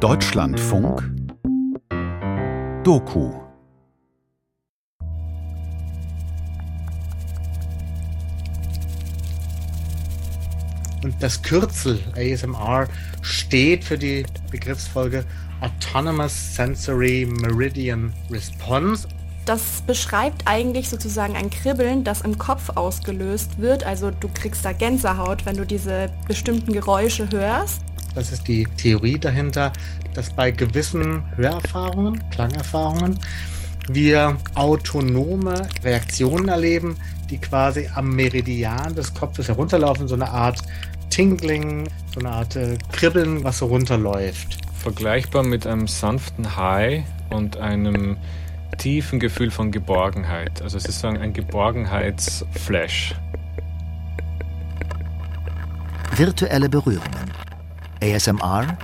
Deutschlandfunk Doku Und das Kürzel ASMR steht für die Begriffsfolge Autonomous Sensory Meridian Response. Das beschreibt eigentlich sozusagen ein Kribbeln, das im Kopf ausgelöst wird. Also du kriegst da Gänsehaut, wenn du diese bestimmten Geräusche hörst. Das ist die Theorie dahinter, dass bei gewissen Hörerfahrungen, Klangerfahrungen, wir autonome Reaktionen erleben, die quasi am Meridian des Kopfes herunterlaufen, so eine Art Tingling, so eine Art äh, Kribbeln, was so runterläuft. Vergleichbar mit einem sanften High und einem tiefen Gefühl von Geborgenheit. Also es ist sozusagen ein Geborgenheitsflash. Virtuelle Berührungen. ASMR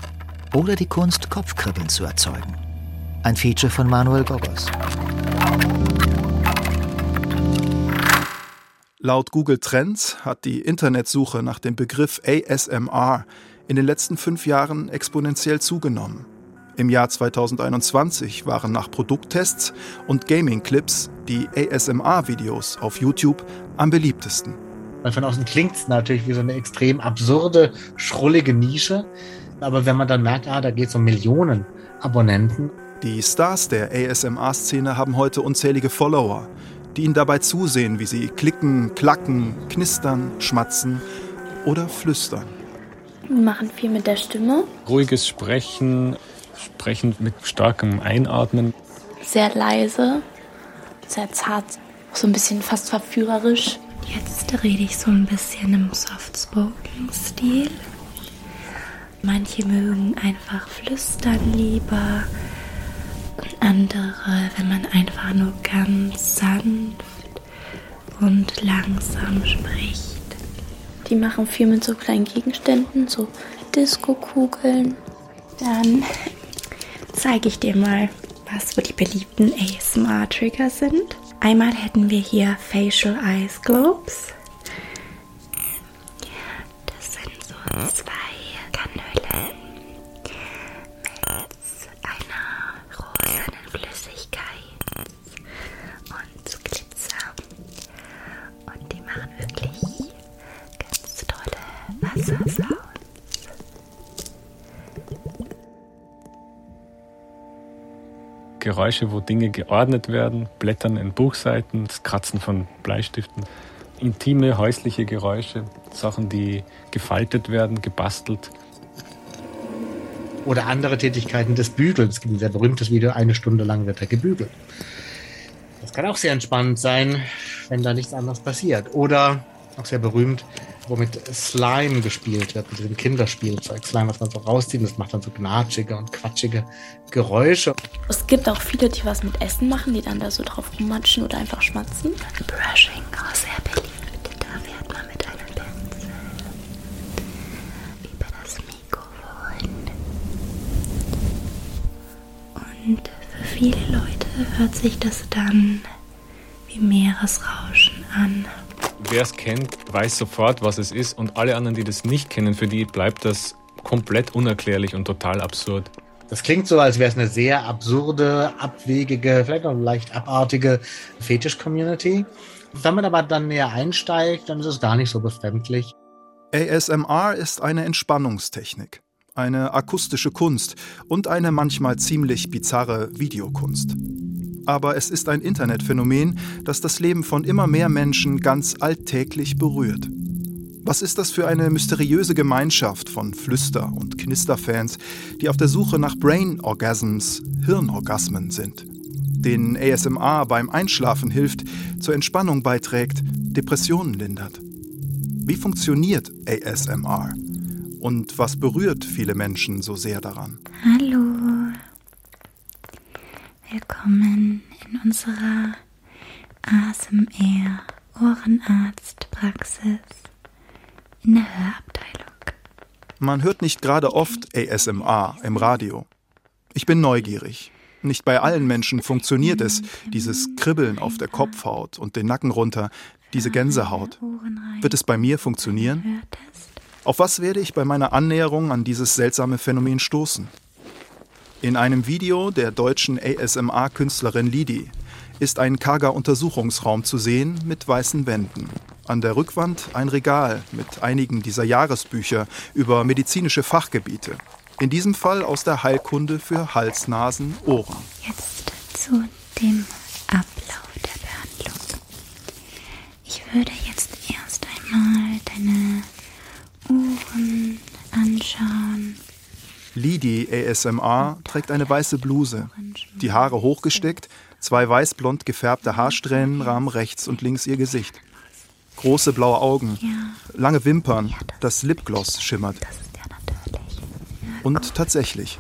oder die Kunst, Kopfkribbeln zu erzeugen. Ein Feature von Manuel Gogos. Laut Google Trends hat die Internetsuche nach dem Begriff ASMR in den letzten fünf Jahren exponentiell zugenommen. Im Jahr 2021 waren nach Produkttests und Gaming-Clips die ASMR-Videos auf YouTube am beliebtesten. Weil von außen klingt es natürlich wie so eine extrem absurde, schrullige Nische. Aber wenn man dann merkt, ah, da geht es um Millionen Abonnenten. Die Stars der ASMR-Szene haben heute unzählige Follower, die ihnen dabei zusehen, wie sie klicken, klacken, knistern, schmatzen oder flüstern. Wir machen viel mit der Stimme. Ruhiges Sprechen, Sprechen mit starkem Einatmen. Sehr leise, sehr zart, so ein bisschen fast verführerisch. Jetzt rede ich so ein bisschen im Soft-Spoken-Stil. Manche mögen einfach flüstern lieber andere, wenn man einfach nur ganz sanft und langsam spricht. Die machen viel mit so kleinen Gegenständen, so Disco-Kugeln. Dann zeige ich dir mal, was so die beliebten ASMR-Trigger sind. Einmal hätten wir hier Facial Eyes Globes. Geräusche, wo Dinge geordnet werden, Blättern in Buchseiten, das Kratzen von Bleistiften, intime häusliche Geräusche, Sachen, die gefaltet werden, gebastelt. Oder andere Tätigkeiten des Bügelns. Es gibt ein sehr berühmtes Video, eine Stunde lang wird er gebügelt. Das kann auch sehr entspannend sein, wenn da nichts anderes passiert. Oder auch sehr berühmt, womit Slime gespielt wird, mit diesem Kinderspielzeug. Slime, was man so rauszieht, das macht dann so gnatschige und quatschige Geräusche. Es gibt auch viele, die was mit Essen machen, die dann da so drauf rummatschen oder einfach schmatzen. Brushing, auch sehr beliebt. Da fährt man mit einem Pinsel über das Mikrofon. Und für viele Leute hört sich das dann wie Meeresrauschen. Wer es kennt, weiß sofort, was es ist. Und alle anderen, die das nicht kennen, für die bleibt das komplett unerklärlich und total absurd. Das klingt so, als wäre es eine sehr absurde, abwegige, vielleicht auch leicht abartige Fetisch-Community. Wenn man aber dann näher einsteigt, dann ist es gar nicht so befremdlich. ASMR ist eine Entspannungstechnik, eine akustische Kunst und eine manchmal ziemlich bizarre Videokunst. Aber es ist ein Internetphänomen, das das Leben von immer mehr Menschen ganz alltäglich berührt. Was ist das für eine mysteriöse Gemeinschaft von Flüster- und Knisterfans, die auf der Suche nach Brain Orgasms, Hirnorgasmen sind? Denen ASMR beim Einschlafen hilft, zur Entspannung beiträgt, Depressionen lindert. Wie funktioniert ASMR? Und was berührt viele Menschen so sehr daran? Willkommen in unserer ASMR Ohrenarztpraxis in der Hörabteilung. Man hört nicht gerade oft ASMR im Radio. Ich bin neugierig. Nicht bei allen Menschen funktioniert es, dieses Kribbeln auf der Kopfhaut und den Nacken runter, diese Gänsehaut. Wird es bei mir funktionieren? Auf was werde ich bei meiner Annäherung an dieses seltsame Phänomen stoßen? In einem Video der deutschen ASMR-Künstlerin Lidi ist ein karger Untersuchungsraum zu sehen mit weißen Wänden. An der Rückwand ein Regal mit einigen dieser Jahresbücher über medizinische Fachgebiete. In diesem Fall aus der Heilkunde für Hals, Nasen, Ohren. Jetzt zu dem Ablauf der Behandlung. Ich würde jetzt erst einmal deine Ohren anschauen. Lidi ASMR trägt eine weiße Bluse, die Haare hochgesteckt, zwei weißblond gefärbte Haarsträhnen rahmen rechts und links ihr Gesicht. Große blaue Augen, lange Wimpern, das Lipgloss schimmert. Und tatsächlich,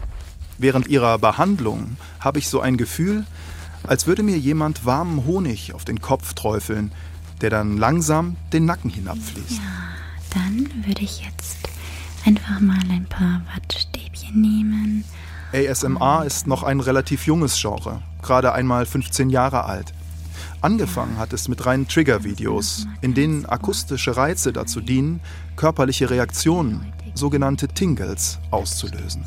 während ihrer Behandlung habe ich so ein Gefühl, als würde mir jemand warmen Honig auf den Kopf träufeln, der dann langsam den Nacken hinabfließt. Ja, dann würde ich jetzt einfach mal ein paar Wattstäbchen nehmen. ASMR ist noch ein relativ junges Genre, gerade einmal 15 Jahre alt. Angefangen hat es mit reinen Trigger-Videos, in denen akustische Reize dazu dienen, körperliche Reaktionen, sogenannte Tingles, auszulösen.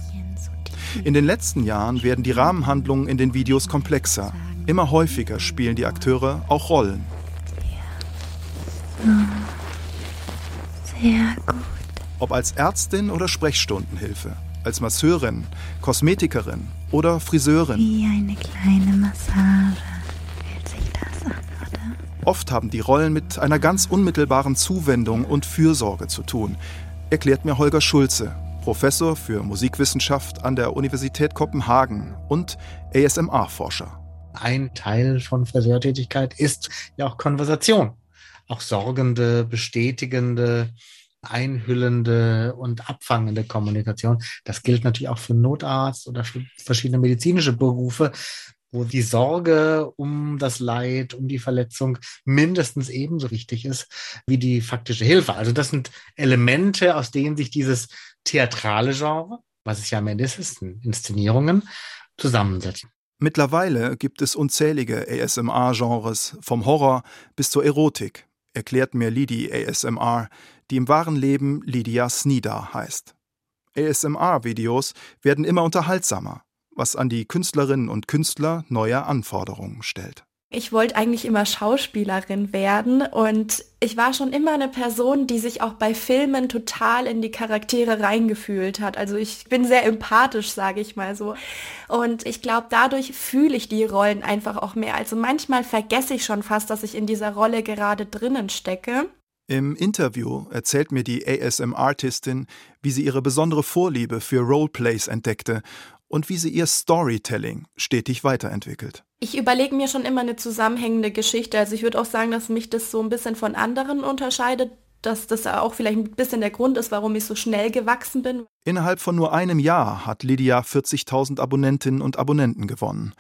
In den letzten Jahren werden die Rahmenhandlungen in den Videos komplexer. Immer häufiger spielen die Akteure auch Rollen. Sehr gut. Ob als Ärztin oder Sprechstundenhilfe, als Masseurin, Kosmetikerin oder Friseurin. Wie eine kleine Massage fühlt sich das an, oder? Oft haben die Rollen mit einer ganz unmittelbaren Zuwendung und Fürsorge zu tun, erklärt mir Holger Schulze, Professor für Musikwissenschaft an der Universität Kopenhagen und ASMR-Forscher. Ein Teil von Friseurtätigkeit ist ja auch Konversation. Auch sorgende, bestätigende, einhüllende und abfangende Kommunikation. Das gilt natürlich auch für Notarzt oder für verschiedene medizinische Berufe, wo die Sorge um das Leid, um die Verletzung mindestens ebenso wichtig ist wie die faktische Hilfe. Also das sind Elemente, aus denen sich dieses theatrale Genre, was es ja am Ende ist, Inszenierungen, zusammensetzen. Mittlerweile gibt es unzählige ASMR-Genres, vom Horror bis zur Erotik, erklärt mir Lidi ASMR, die im wahren Leben Lydia Snida heißt. ASMR-Videos werden immer unterhaltsamer, was an die Künstlerinnen und Künstler neue Anforderungen stellt. Ich wollte eigentlich immer Schauspielerin werden und ich war schon immer eine Person, die sich auch bei Filmen total in die Charaktere reingefühlt hat. Also ich bin sehr empathisch, sage ich mal so. Und ich glaube, dadurch fühle ich die Rollen einfach auch mehr. Also manchmal vergesse ich schon fast, dass ich in dieser Rolle gerade drinnen stecke. Im Interview erzählt mir die ASM-Artistin, wie sie ihre besondere Vorliebe für Roleplays entdeckte und wie sie ihr Storytelling stetig weiterentwickelt. Ich überlege mir schon immer eine zusammenhängende Geschichte. Also ich würde auch sagen, dass mich das so ein bisschen von anderen unterscheidet, dass das auch vielleicht ein bisschen der Grund ist, warum ich so schnell gewachsen bin. Innerhalb von nur einem Jahr hat Lydia 40.000 Abonnentinnen und Abonnenten gewonnen.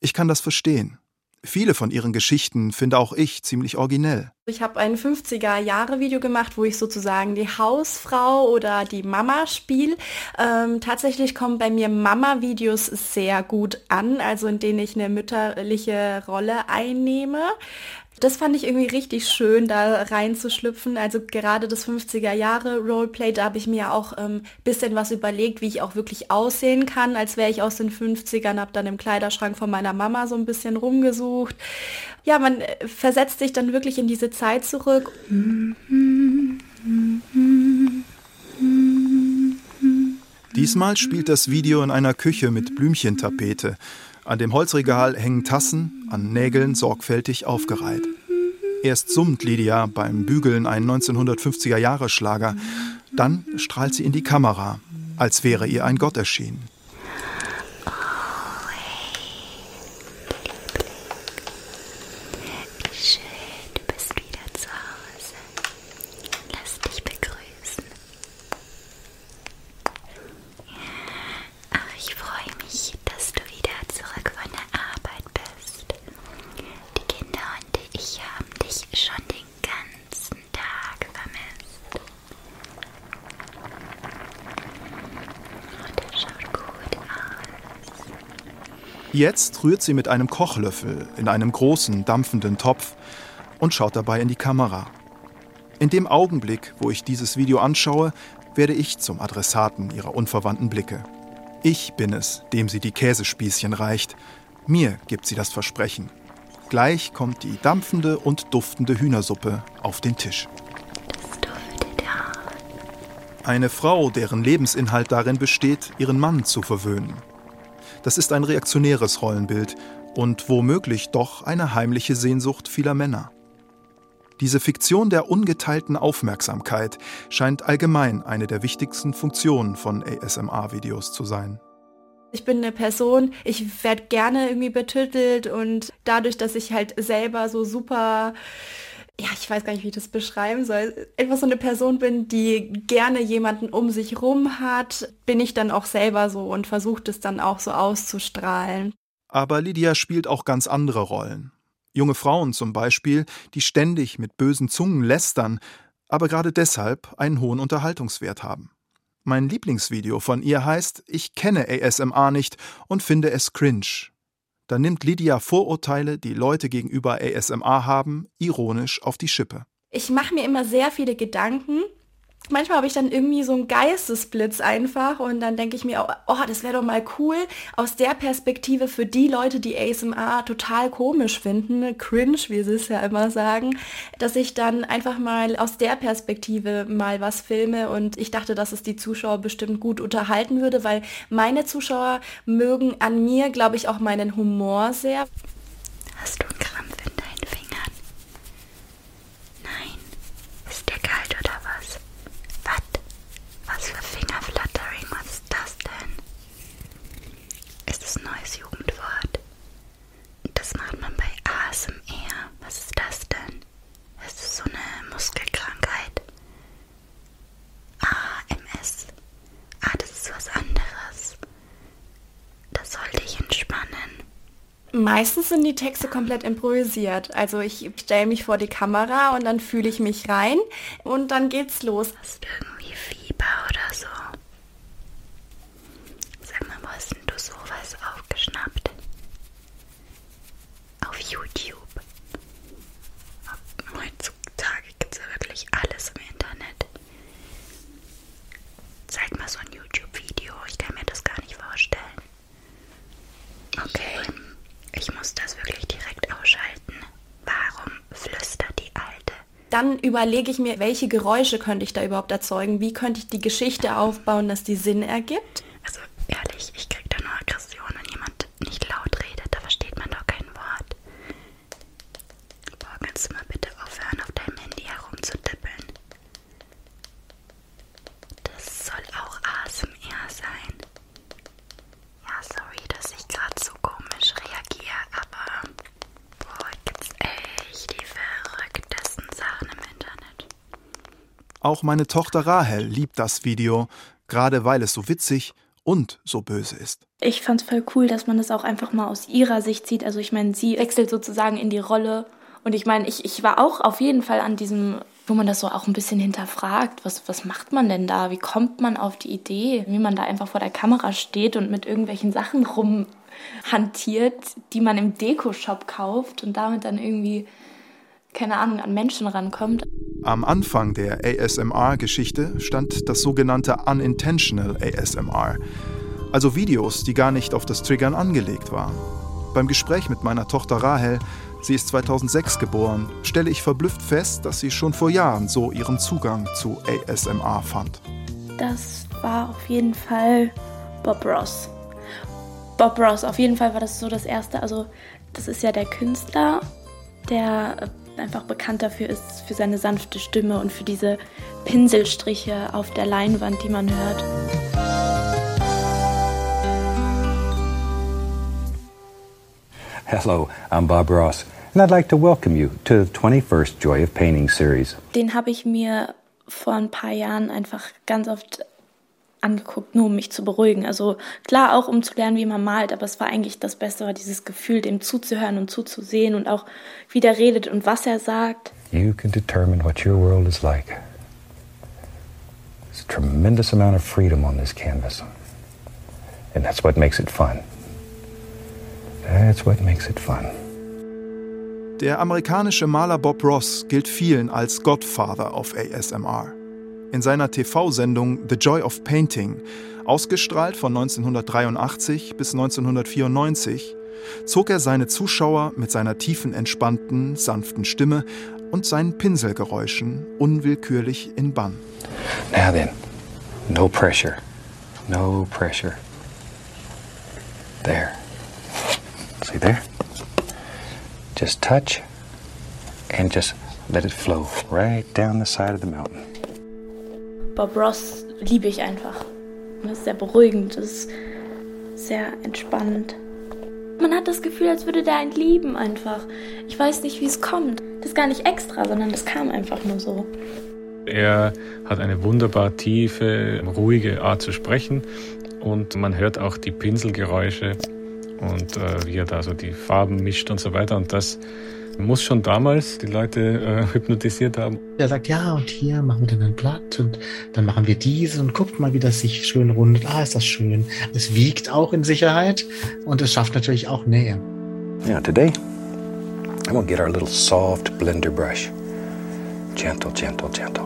Ich kann das verstehen. Viele von ihren Geschichten finde auch ich ziemlich originell. Ich habe ein 50er-Jahre-Video gemacht, wo ich sozusagen die Hausfrau oder die Mama spiele. Ähm, tatsächlich kommen bei mir Mama-Videos sehr gut an, also in denen ich eine mütterliche Rolle einnehme. Das fand ich irgendwie richtig schön, da reinzuschlüpfen. Also gerade das 50er Jahre Roleplay, da habe ich mir auch ein ähm, bisschen was überlegt, wie ich auch wirklich aussehen kann, als wäre ich aus den 50ern, habe dann im Kleiderschrank von meiner Mama so ein bisschen rumgesucht. Ja, man äh, versetzt sich dann wirklich in diese Zeit zurück. Diesmal spielt das Video in einer Küche mit Blümchentapete. An dem Holzregal hängen Tassen, an Nägeln sorgfältig aufgereiht. Erst summt Lydia beim Bügeln einen 1950er-Jahre-Schlager, dann strahlt sie in die Kamera, als wäre ihr ein Gott erschienen. Jetzt rührt sie mit einem Kochlöffel in einem großen, dampfenden Topf und schaut dabei in die Kamera. In dem Augenblick, wo ich dieses Video anschaue, werde ich zum Adressaten ihrer unverwandten Blicke. Ich bin es, dem sie die Käsespießchen reicht. Mir gibt sie das Versprechen. Gleich kommt die dampfende und duftende Hühnersuppe auf den Tisch. Eine Frau, deren Lebensinhalt darin besteht, ihren Mann zu verwöhnen. Das ist ein reaktionäres Rollenbild und womöglich doch eine heimliche Sehnsucht vieler Männer. Diese Fiktion der ungeteilten Aufmerksamkeit scheint allgemein eine der wichtigsten Funktionen von ASMR-Videos zu sein. Ich bin eine Person, ich werde gerne irgendwie betüttelt und dadurch, dass ich halt selber so super, ja, ich weiß gar nicht, wie ich das beschreiben soll, etwas so eine Person bin, die gerne jemanden um sich rum hat, bin ich dann auch selber so und versuche das dann auch so auszustrahlen. Aber Lydia spielt auch ganz andere Rollen. Junge Frauen zum Beispiel, die ständig mit bösen Zungen lästern, aber gerade deshalb einen hohen Unterhaltungswert haben. Mein Lieblingsvideo von ihr heißt Ich kenne ASMR nicht und finde es cringe. Da nimmt Lydia Vorurteile, die Leute gegenüber ASMR haben, ironisch auf die Schippe. Ich mache mir immer sehr viele Gedanken manchmal habe ich dann irgendwie so einen Geistesblitz einfach und dann denke ich mir, oh, das wäre doch mal cool aus der Perspektive für die Leute, die ASMR total komisch finden, cringe, wie sie es ja immer sagen, dass ich dann einfach mal aus der Perspektive mal was filme und ich dachte, dass es die Zuschauer bestimmt gut unterhalten würde, weil meine Zuschauer mögen an mir, glaube ich, auch meinen Humor sehr. Hast du einen Krampf in deinen Fingern? Nein. Ist der kalt oder was? Was? Was für Fingerflattering? Was ist das denn? Ist das ein neues Jugendwort? Das macht man bei ASMR. Was ist das denn? Ist das so eine Muskelkrankheit? AMS. Ah, das ist was anderes. Das sollte ich entspannen. Meistens sind die Texte komplett improvisiert. Also ich stelle mich vor die Kamera und dann fühle ich mich rein und dann geht's los. Hast du irgendwie Fieber oder so? Sag mal, wo hast denn du sowas aufgeschnappt? Auf YouTube. Heutzutage gibt es ja wirklich alles im Internet. Zeig mal so ein YouTube-Video. Ich kann mir das gar nicht vorstellen. Okay, ich muss das wirklich direkt ausschalten. Warum flüstert die Alte? Dann überlege ich mir, welche Geräusche könnte ich da überhaupt erzeugen? Wie könnte ich die Geschichte aufbauen, dass die Sinn ergibt? Also ehrlich, ich krieg da nur Aggression, wenn jemand nicht laut redet. Da versteht man doch kein Wort. Boah, kannst du mal bitte aufhören, auf deinem Handy herumzutippeln? Das soll auch ASMR sein. Ja, sorry, dass ich gerade so komisch reagiere, aber boah, gibt's echt die verrücktesten Sachen im Internet. Auch meine Tochter Rahel liebt das Video, gerade weil es so witzig und so böse ist. Ich fand's voll cool, dass man das auch einfach mal aus ihrer Sicht sieht. Also ich meine, sie wechselt sozusagen in die Rolle. Und ich meine, ich, ich war auch auf jeden Fall an diesem, wo man das so auch ein bisschen hinterfragt. Was, was macht man denn da? Wie kommt man auf die Idee? Wie man da einfach vor der Kamera steht und mit irgendwelchen Sachen rumhantiert, die man im Deko-Shop kauft und damit dann irgendwie, keine Ahnung, an Menschen rankommt. Am Anfang der ASMR-Geschichte stand das sogenannte Unintentional ASMR, also Videos, die gar nicht auf das Triggern angelegt waren. Beim Gespräch mit meiner Tochter Rahel, sie ist 2006 geboren, stelle ich verblüfft fest, dass sie schon vor Jahren so ihren Zugang zu ASMR fand. Das war auf jeden Fall Bob Ross. Bob Ross, auf jeden Fall war das so das erste. Also, das ist ja der Künstler, der einfach bekannt dafür ist, für seine sanfte Stimme und für diese Pinselstriche auf der Leinwand, die man hört. Hello, I'm Bob Ross, and I'd like to welcome you to the 21st Joy of Painting series. Den habe ich mir vor ein paar Jahren einfach ganz oft angeguckt, nur um mich zu beruhigen. Also klar auch um zu lernen, wie man malt, aber es war eigentlich das Beste, war dieses Gefühl, dem zuzuhören und zuzusehen und auch wie der redet und was er sagt. You can determine what your world is like. There's a tremendous amount of freedom on this canvas. And that's what makes it fun. That's what makes it fun. Der amerikanische Maler Bob Ross gilt vielen als Godfather of ASMR. In seiner TV-Sendung The Joy of Painting, ausgestrahlt von 1983 bis 1994, zog er seine Zuschauer mit seiner tiefen, entspannten, sanften Stimme und seinen Pinselgeräuschen unwillkürlich in Bann. Now then, no pressure. No pressure. There. See there? Just touch and just let it flow right down the side of the mountain. Bob Ross liebe ich einfach. Das ist sehr beruhigend, das ist sehr entspannend. Man hat das Gefühl, als würde der einen lieben einfach. Ich weiß nicht, wie es kommt. Das ist gar nicht extra, sondern das kam einfach nur so. Er hat eine wunderbar tiefe, ruhige Art zu sprechen und man hört auch die Pinselgeräusche und äh, wie er da so die Farben mischt und so weiter und das muss schon damals die Leute äh, hypnotisiert haben. Er sagt, ja, und hier machen wir dann ein Blatt und dann machen wir diese und guckt mal, wie das sich schön rundet. Ah, ist das schön. Es wiegt auch in Sicherheit und es schafft natürlich auch Nähe. Yeah, today I'm gonna get our little soft blender brush. Gentle, gentle, gentle.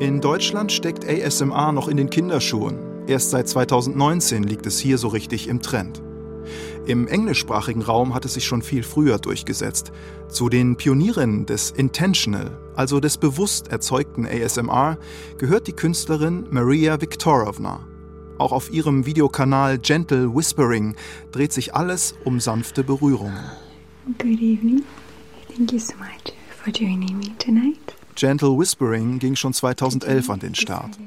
In Deutschland steckt ASMR noch in den Kinderschuhen. Erst seit 2019 liegt es hier so richtig im Trend. Im englischsprachigen Raum hat es sich schon viel früher durchgesetzt. Zu den Pionierinnen des Intentional, also des bewusst erzeugten ASMR, gehört die Künstlerin Maria Viktorovna. Auch auf ihrem Videokanal Gentle Whispering dreht sich alles um sanfte Berührungen. Good evening. Thank you so much for joining me tonight. Gentle Whispering ging schon 2011 an den Start.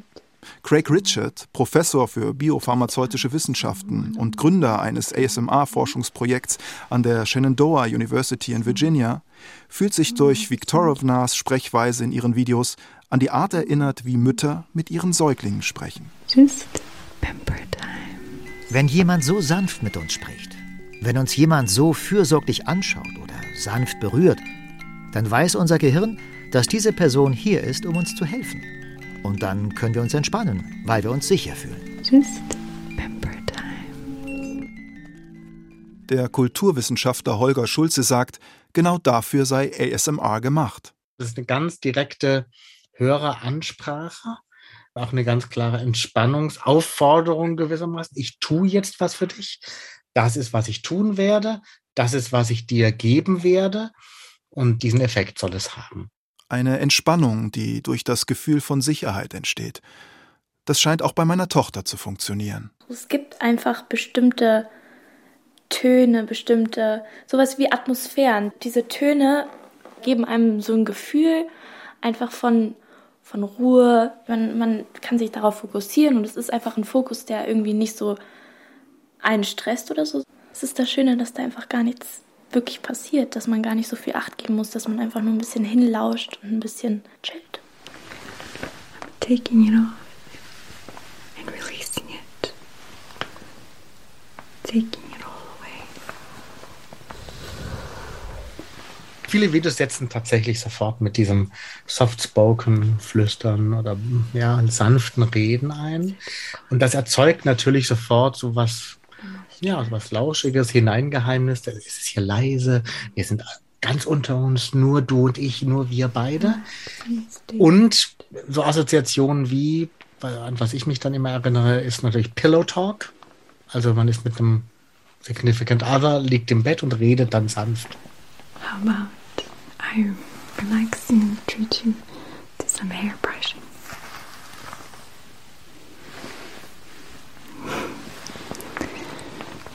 Craig Richard, Professor für biopharmazeutische Wissenschaften und Gründer eines ASMR-Forschungsprojekts an der Shenandoah University in Virginia, fühlt sich durch Viktorovnas Sprechweise in ihren Videos an die Art erinnert, wie Mütter mit ihren Säuglingen sprechen. Wenn jemand so sanft mit uns spricht, wenn uns jemand so fürsorglich anschaut oder sanft berührt, dann weiß unser Gehirn, dass diese Person hier ist, um uns zu helfen. Und dann können wir uns entspannen, weil wir uns sicher fühlen. Just pamper time. Der Kulturwissenschaftler Holger Schulze sagt, genau dafür sei ASMR gemacht. Das ist eine ganz direkte Höreransprache, auch eine ganz klare Entspannungsaufforderung gewissermaßen. Ich tue jetzt was für dich. Das ist, was ich tun werde. Das ist, was ich dir geben werde. Und diesen Effekt soll es haben. Eine Entspannung, die durch das Gefühl von Sicherheit entsteht. Das scheint auch bei meiner Tochter zu funktionieren. Es gibt einfach bestimmte Töne, bestimmte, sowas wie Atmosphären. Diese Töne geben einem so ein Gefühl einfach von, von Ruhe. Man, man kann sich darauf fokussieren und es ist einfach ein Fokus, der irgendwie nicht so einen stresst oder so. Es ist das Schöne, dass da einfach gar nichts wirklich passiert, dass man gar nicht so viel Acht geben muss, dass man einfach nur ein bisschen hinlauscht und ein bisschen chillt. Taking it off and releasing it. Taking it all away. Viele Videos setzen tatsächlich sofort mit diesem soft-spoken Flüstern oder ja, sanften Reden ein. Und das erzeugt natürlich sofort so was, ja, so was Lauschiges, Hineingeheimnis. Es ist hier leise. Wir sind ganz unter uns, nur du und ich, nur wir beide. Und so Assoziationen wie, an was ich mich dann immer erinnere, ist natürlich Pillow Talk. Also man ist mit einem Significant Other, liegt im Bett und redet dann sanft. How about I relax and treat you to some hair brushing?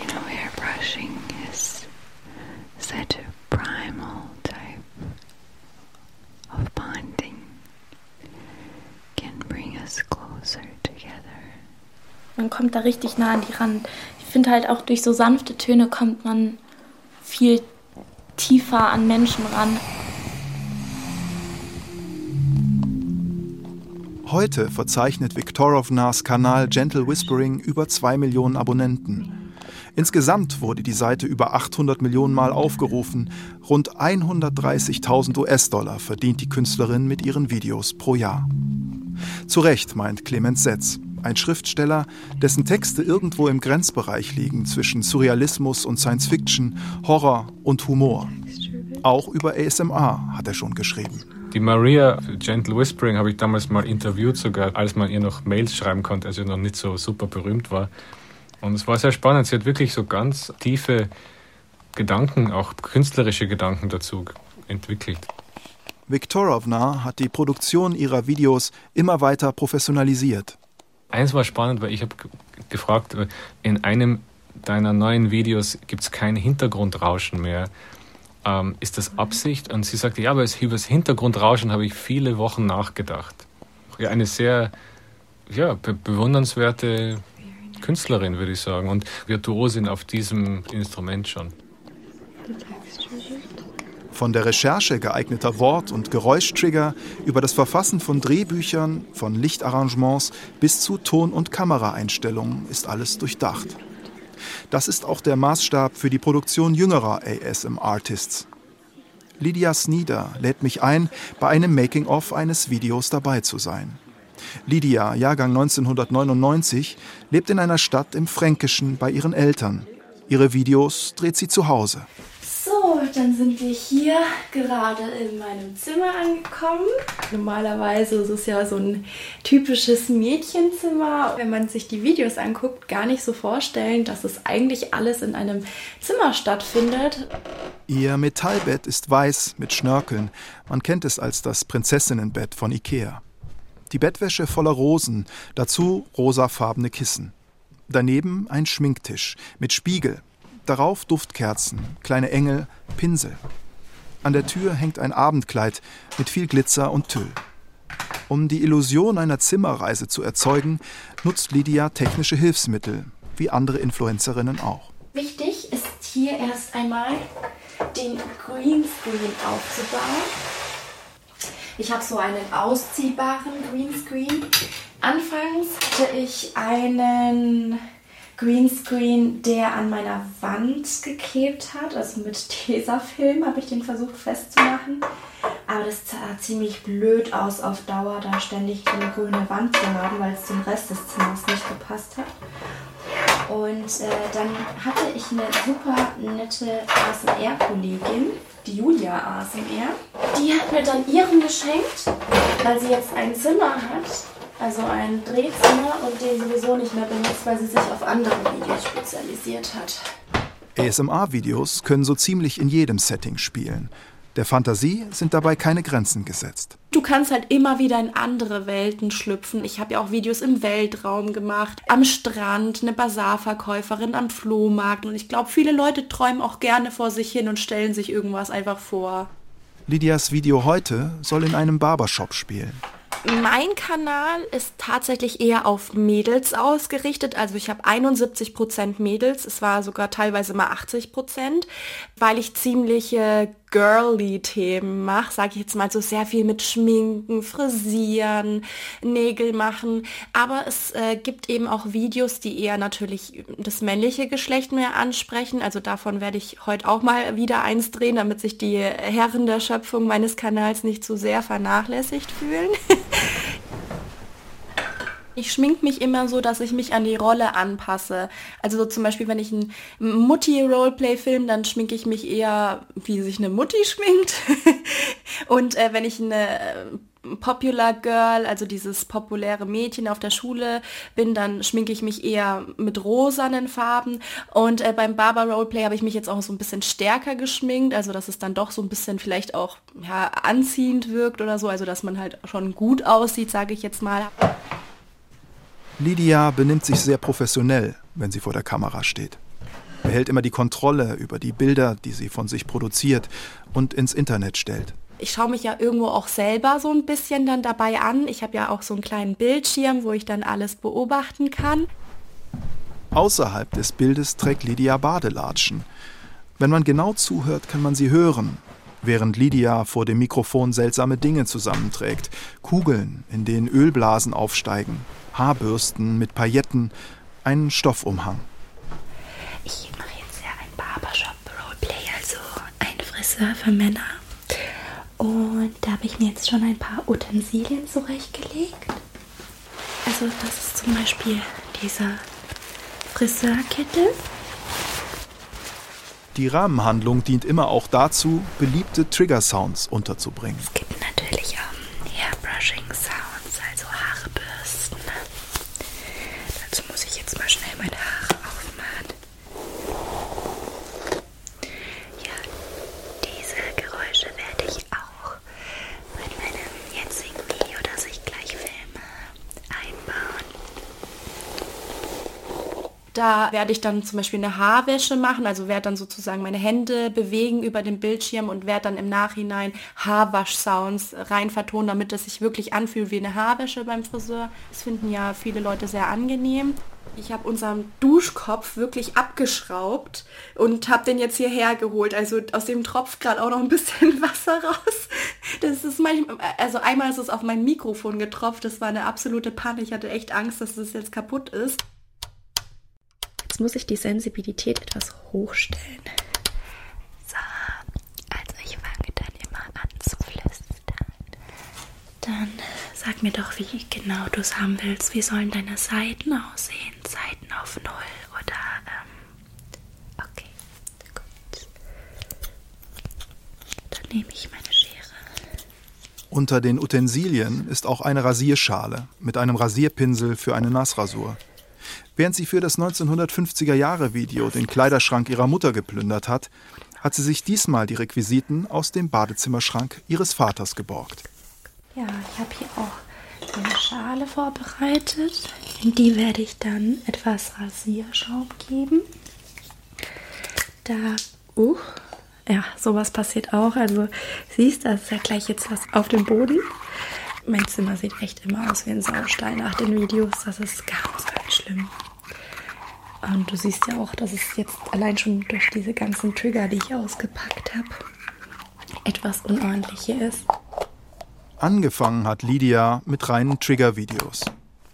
You know, hair brushing is such a primal type of bonding. Can bring us closer together. Man kommt da richtig nah an die Rand. Ich finde halt auch durch so sanfte Töne kommt man viel tiefer an Menschen ran. Heute verzeichnet Viktorovnas Kanal Gentle Whispering über 2 Millionen Abonnenten. Insgesamt wurde die Seite über 800 Millionen Mal aufgerufen. Rund 130.000 US-Dollar verdient die Künstlerin mit ihren Videos pro Jahr. Zu Recht meint Clemens Setz, ein Schriftsteller, dessen Texte irgendwo im Grenzbereich liegen zwischen Surrealismus und Science Fiction, Horror und Humor. Auch über ASMR hat er schon geschrieben. Die Maria Gentle Whispering habe ich damals mal interviewt, sogar als man ihr noch Mails schreiben konnte, als sie noch nicht so super berühmt war. Und es war sehr spannend. Sie hat wirklich so ganz tiefe Gedanken, auch künstlerische Gedanken dazu entwickelt. Viktorovna hat die Produktion ihrer Videos immer weiter professionalisiert. Eins war spannend, weil ich habe gefragt, in einem deiner neuen Videos gibt es kein Hintergrundrauschen mehr. Ähm, ist das Absicht? Und sie sagte, ja, aber über das Hintergrundrauschen habe ich viele Wochen nachgedacht. Ja, eine sehr ja, be bewundernswerte Künstlerin, würde ich sagen, und Virtuosin auf diesem Instrument schon. Von der Recherche geeigneter Wort- und Geräuschtrigger über das Verfassen von Drehbüchern, von Lichtarrangements bis zu Ton- und Kameraeinstellungen ist alles durchdacht. Das ist auch der Maßstab für die Produktion jüngerer ASM-Artists. Lydia Snieder lädt mich ein, bei einem Making-of eines Videos dabei zu sein. Lydia, Jahrgang 1999, lebt in einer Stadt im Fränkischen bei ihren Eltern. Ihre Videos dreht sie zu Hause. Dann sind wir hier gerade in meinem Zimmer angekommen. Normalerweise ist es ja so ein typisches Mädchenzimmer. Wenn man sich die Videos anguckt, gar nicht so vorstellen, dass es eigentlich alles in einem Zimmer stattfindet. Ihr Metallbett ist weiß mit Schnörkeln. Man kennt es als das Prinzessinnenbett von Ikea. Die Bettwäsche voller Rosen, dazu rosafarbene Kissen. Daneben ein Schminktisch mit Spiegel, darauf Duftkerzen, kleine Engel, Pinsel. An der Tür hängt ein Abendkleid mit viel Glitzer und Tüll. Um die Illusion einer Zimmerreise zu erzeugen, nutzt Lydia technische Hilfsmittel, wie andere Influencerinnen auch. Wichtig ist hier erst einmal den Greenscreen aufzubauen. Ich habe so einen ausziehbaren Greenscreen. Anfangs hatte ich einen Greenscreen, der an meiner Wand geklebt hat. Also mit Tesafilm habe ich den versucht festzumachen. Aber das sah ziemlich blöd aus auf Dauer, da ständig eine grüne Wand zu haben, weil es zum Rest des Zimmers nicht gepasst hat. Und äh, dann hatte ich eine super nette ASMR-Kollegin, die Julia ASMR. Die hat mir dann ihren geschenkt, weil sie jetzt ein Zimmer hat, also ein Drehzimmer und den sowieso nicht mehr benutzt, weil sie sich auf andere Videos spezialisiert hat. ASMR-Videos können so ziemlich in jedem Setting spielen. Der Fantasie sind dabei keine Grenzen gesetzt. Du kannst halt immer wieder in andere Welten schlüpfen. Ich habe ja auch Videos im Weltraum gemacht, am Strand, eine Bazarverkäuferin am Flohmarkt und ich glaube, viele Leute träumen auch gerne vor sich hin und stellen sich irgendwas einfach vor. Lydias Video heute soll in einem Barbershop spielen. Mein Kanal ist tatsächlich eher auf Mädels ausgerichtet. Also ich habe 71% Mädels, es war sogar teilweise mal 80%, weil ich ziemliche girly Themen mache, sage ich jetzt mal so sehr viel mit Schminken, Frisieren, Nägel machen. Aber es äh, gibt eben auch Videos, die eher natürlich das männliche Geschlecht mehr ansprechen. Also davon werde ich heute auch mal wieder eins drehen, damit sich die Herren der Schöpfung meines Kanals nicht zu sehr vernachlässigt fühlen. Ich schmink mich immer so, dass ich mich an die Rolle anpasse. Also so zum Beispiel, wenn ich einen Mutti-Roleplay film, dann schminke ich mich eher, wie sich eine Mutti schminkt. Und äh, wenn ich eine äh, Popular Girl, also dieses populäre Mädchen auf der Schule bin, dann schminke ich mich eher mit rosanen Farben. Und äh, beim Barber Roleplay habe ich mich jetzt auch so ein bisschen stärker geschminkt, also dass es dann doch so ein bisschen vielleicht auch ja, anziehend wirkt oder so, also dass man halt schon gut aussieht, sage ich jetzt mal. Lydia benimmt sich sehr professionell, wenn sie vor der Kamera steht. Behält immer die Kontrolle über die Bilder, die sie von sich produziert und ins Internet stellt. Ich schaue mich ja irgendwo auch selber so ein bisschen dann dabei an. Ich habe ja auch so einen kleinen Bildschirm, wo ich dann alles beobachten kann. Außerhalb des Bildes trägt Lydia Badelatschen. Wenn man genau zuhört, kann man sie hören, während Lydia vor dem Mikrofon seltsame Dinge zusammenträgt. Kugeln, in denen Ölblasen aufsteigen, Haarbürsten mit Pailletten, einen Stoffumhang. Ich mache jetzt ja ein Barbershop-Roleplay, also ein Friseur für Männer. Und da habe ich mir jetzt schon ein paar Utensilien zurechtgelegt. Also das ist zum Beispiel dieser Friseurkittel. Die Rahmenhandlung dient immer auch dazu, beliebte Trigger-Sounds unterzubringen. Es gibt natürlich Brushing Sounds, also Haarbürsten. Dazu muss ich jetzt mal schnell meine Haare aufmachen. Ja, diese Geräusche werde ich auch bei meinem jetzigen Video, das ich gleich filme, einbauen. Da werde ich dann zum Beispiel eine Haarwäsche machen, also werde dann sozusagen meine Hände bewegen über den Bildschirm und werde dann im Nachhinein Haarwasch-Sounds rein vertonen, damit es sich wirklich anfühlt wie eine Haarwäsche beim Friseur. Das finden ja viele Leute sehr angenehm. Ich habe unseren Duschkopf wirklich abgeschraubt und habe den jetzt hierher geholt. Also aus dem tropft gerade auch noch ein bisschen Wasser raus. Das ist manchmal, also einmal ist es auf mein Mikrofon getropft. Das war eine absolute Panne. Ich hatte echt Angst, dass das jetzt kaputt ist. Jetzt muss ich die Sensibilität etwas hochstellen. So, also ich fange dann immer an zu flüstern. Dann sag mir doch, wie genau du es haben willst. Wie sollen deine Seiten aussehen? Seiten auf Null oder, ähm, okay, gut. Dann nehme ich meine Schere. Unter den Utensilien ist auch eine Rasierschale mit einem Rasierpinsel für eine Nassrasur. Während sie für das 1950er-Jahre-Video den Kleiderschrank ihrer Mutter geplündert hat, hat sie sich diesmal die Requisiten aus dem Badezimmerschrank ihres Vaters geborgt. Ja, ich habe hier auch eine Schale vorbereitet. In die werde ich dann etwas Rasierschaum geben. Da, uh, ja, sowas passiert auch. Also siehst, da ist ja gleich jetzt was auf dem Boden. Mein Zimmer sieht echt immer aus wie ein Saustein nach den Videos. Das ist ganz, ganz schlimm. Und du siehst ja auch, dass es jetzt allein schon durch diese ganzen Trigger, die ich ausgepackt habe, etwas unordentlich hier ist. Angefangen hat Lydia mit reinen Trigger-Videos.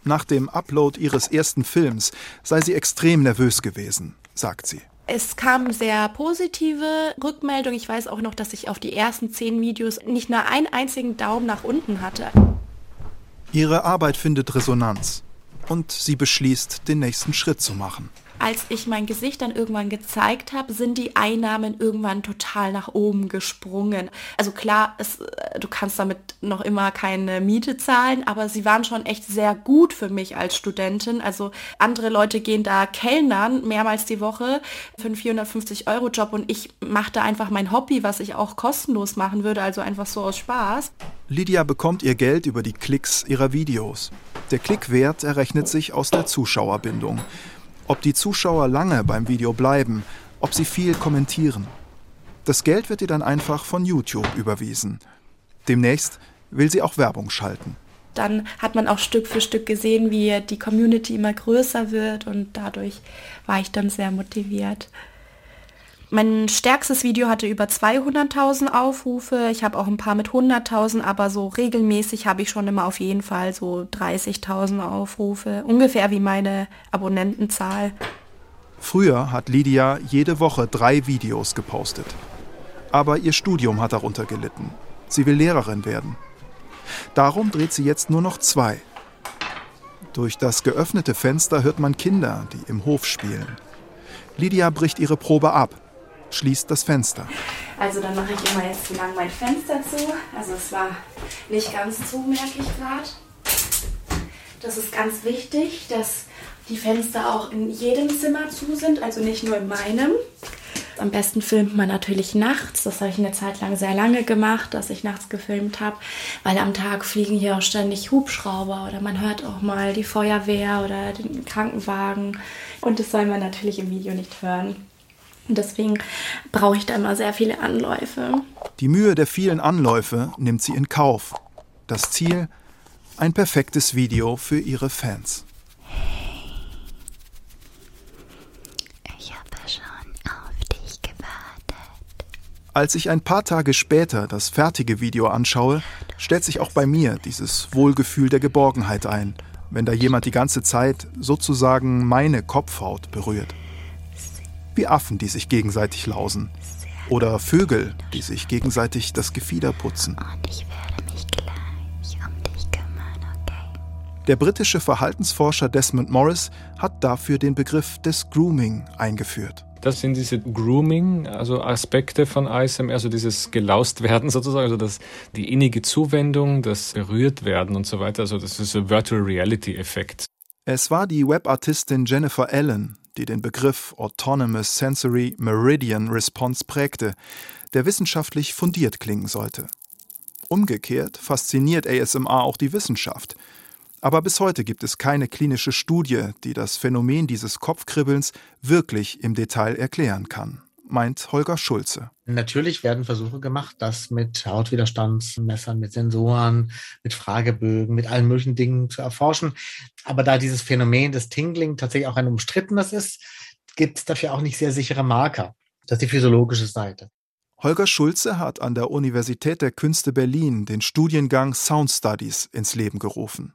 Nach dem Upload ihres ersten Films sei sie extrem nervös gewesen, sagt sie. Es kam sehr positive Rückmeldung. Ich weiß auch noch, dass ich auf die ersten zehn Videos nicht nur einen einzigen Daumen nach unten hatte. Ihre Arbeit findet Resonanz und sie beschließt, den nächsten Schritt zu machen. Als ich mein Gesicht dann irgendwann gezeigt habe, sind die Einnahmen irgendwann total nach oben gesprungen. Also klar, es, äh, du kannst damit noch immer keine Miete zahlen, aber sie waren schon echt sehr gut für mich als Studentin. Also andere Leute gehen da Kellnern mehrmals die Woche für einen 450 Euro Job und ich machte einfach mein Hobby, was ich auch kostenlos machen würde, also einfach so aus Spaß. Lydia bekommt ihr Geld über die Klicks ihrer Videos. Der Klickwert errechnet sich aus der Zuschauerbindung. Ob die Zuschauer lange beim Video bleiben, ob sie viel kommentieren. Das Geld wird ihr dann einfach von YouTube überwiesen. Demnächst will sie auch Werbung schalten. Dann hat man auch Stück für Stück gesehen, wie die Community immer größer wird und dadurch war ich dann sehr motiviert. Mein stärkstes Video hatte über 200.000 Aufrufe. Ich habe auch ein paar mit 100.000, aber so regelmäßig habe ich schon immer auf jeden Fall so 30.000 Aufrufe. Ungefähr wie meine Abonnentenzahl. Früher hat Lydia jede Woche drei Videos gepostet. Aber ihr Studium hat darunter gelitten. Sie will Lehrerin werden. Darum dreht sie jetzt nur noch zwei. Durch das geöffnete Fenster hört man Kinder, die im Hof spielen. Lydia bricht ihre Probe ab schließt das Fenster. Also dann mache ich immer jetzt lang mein Fenster zu. Also es war nicht ganz zu, merke ich gerade. Das ist ganz wichtig, dass die Fenster auch in jedem Zimmer zu sind, also nicht nur in meinem. Am besten filmt man natürlich nachts. Das habe ich eine Zeit lang sehr lange gemacht, dass ich nachts gefilmt habe, weil am Tag fliegen hier auch ständig Hubschrauber oder man hört auch mal die Feuerwehr oder den Krankenwagen. Und das soll man natürlich im Video nicht hören. Und deswegen brauche ich da immer sehr viele Anläufe. Die Mühe der vielen Anläufe nimmt sie in Kauf. Das Ziel? Ein perfektes Video für ihre Fans. Ich habe schon auf dich gewartet. Als ich ein paar Tage später das fertige Video anschaue, stellt sich auch bei mir dieses Wohlgefühl der Geborgenheit ein, wenn da jemand die ganze Zeit sozusagen meine Kopfhaut berührt wie Affen, die sich gegenseitig lausen. Oder Vögel, die sich gegenseitig das Gefieder putzen. Und ich werde mich gleich um dich kümmern, okay? Der britische Verhaltensforscher Desmond Morris hat dafür den Begriff des Grooming eingeführt. Das sind diese Grooming, also Aspekte von ASMR, also dieses gelaust werden sozusagen, also das, die innige Zuwendung, das berührt werden und so weiter. Also das ist ein Virtual Reality Effekt. Es war die Webartistin Jennifer Allen, die den Begriff Autonomous Sensory Meridian Response prägte, der wissenschaftlich fundiert klingen sollte. Umgekehrt fasziniert ASMR auch die Wissenschaft. Aber bis heute gibt es keine klinische Studie, die das Phänomen dieses Kopfkribbelns wirklich im Detail erklären kann, meint Holger Schulze. Natürlich werden Versuche gemacht, das mit Hautwiderstandsmessern, mit Sensoren, mit Fragebögen, mit allen möglichen Dingen zu erforschen. Aber da dieses Phänomen des Tingling tatsächlich auch ein umstrittenes ist, gibt es dafür auch nicht sehr sichere Marker. Das ist die physiologische Seite. Holger Schulze hat an der Universität der Künste Berlin den Studiengang Sound Studies ins Leben gerufen.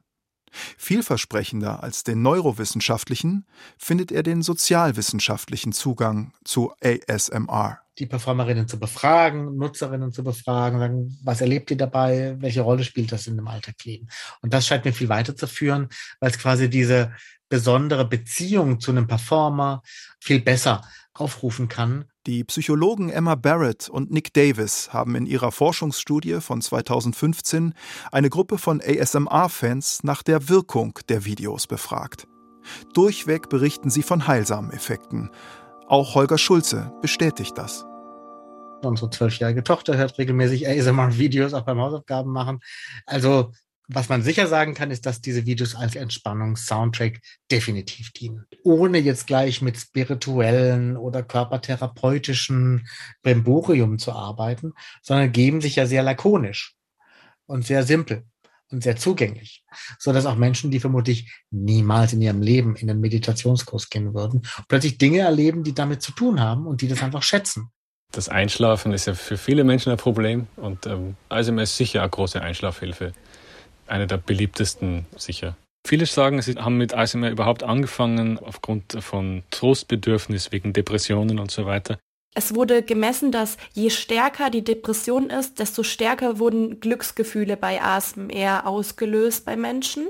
Vielversprechender als den neurowissenschaftlichen findet er den sozialwissenschaftlichen Zugang zu ASMR. Die Performerinnen zu befragen, Nutzerinnen zu befragen, sagen, was erlebt ihr dabei, welche Rolle spielt das in dem Alltagsleben? Und das scheint mir viel weiter zu führen, weil es quasi diese besondere Beziehung zu einem Performer viel besser aufrufen kann. Die Psychologen Emma Barrett und Nick Davis haben in ihrer Forschungsstudie von 2015 eine Gruppe von ASMR-Fans nach der Wirkung der Videos befragt. Durchweg berichten sie von heilsamen Effekten. Auch Holger Schulze bestätigt das. Unsere zwölfjährige Tochter hört regelmäßig ASMR-Videos auch beim Hausaufgaben machen. Also was man sicher sagen kann, ist, dass diese Videos als Entspannungs-Soundtrack definitiv dienen. Ohne jetzt gleich mit spirituellen oder körpertherapeutischen Bremborium zu arbeiten, sondern geben sich ja sehr lakonisch und sehr simpel und sehr zugänglich, so dass auch Menschen, die vermutlich niemals in ihrem Leben in einen Meditationskurs gehen würden, plötzlich Dinge erleben, die damit zu tun haben und die das einfach schätzen. Das Einschlafen ist ja für viele Menschen ein Problem und ähm, also ist sicher eine große Einschlafhilfe eine der beliebtesten sicher. Viele sagen, sie haben mit ASMR überhaupt angefangen aufgrund von Trostbedürfnis wegen Depressionen und so weiter. Es wurde gemessen, dass je stärker die Depression ist, desto stärker wurden Glücksgefühle bei ASMR ausgelöst bei Menschen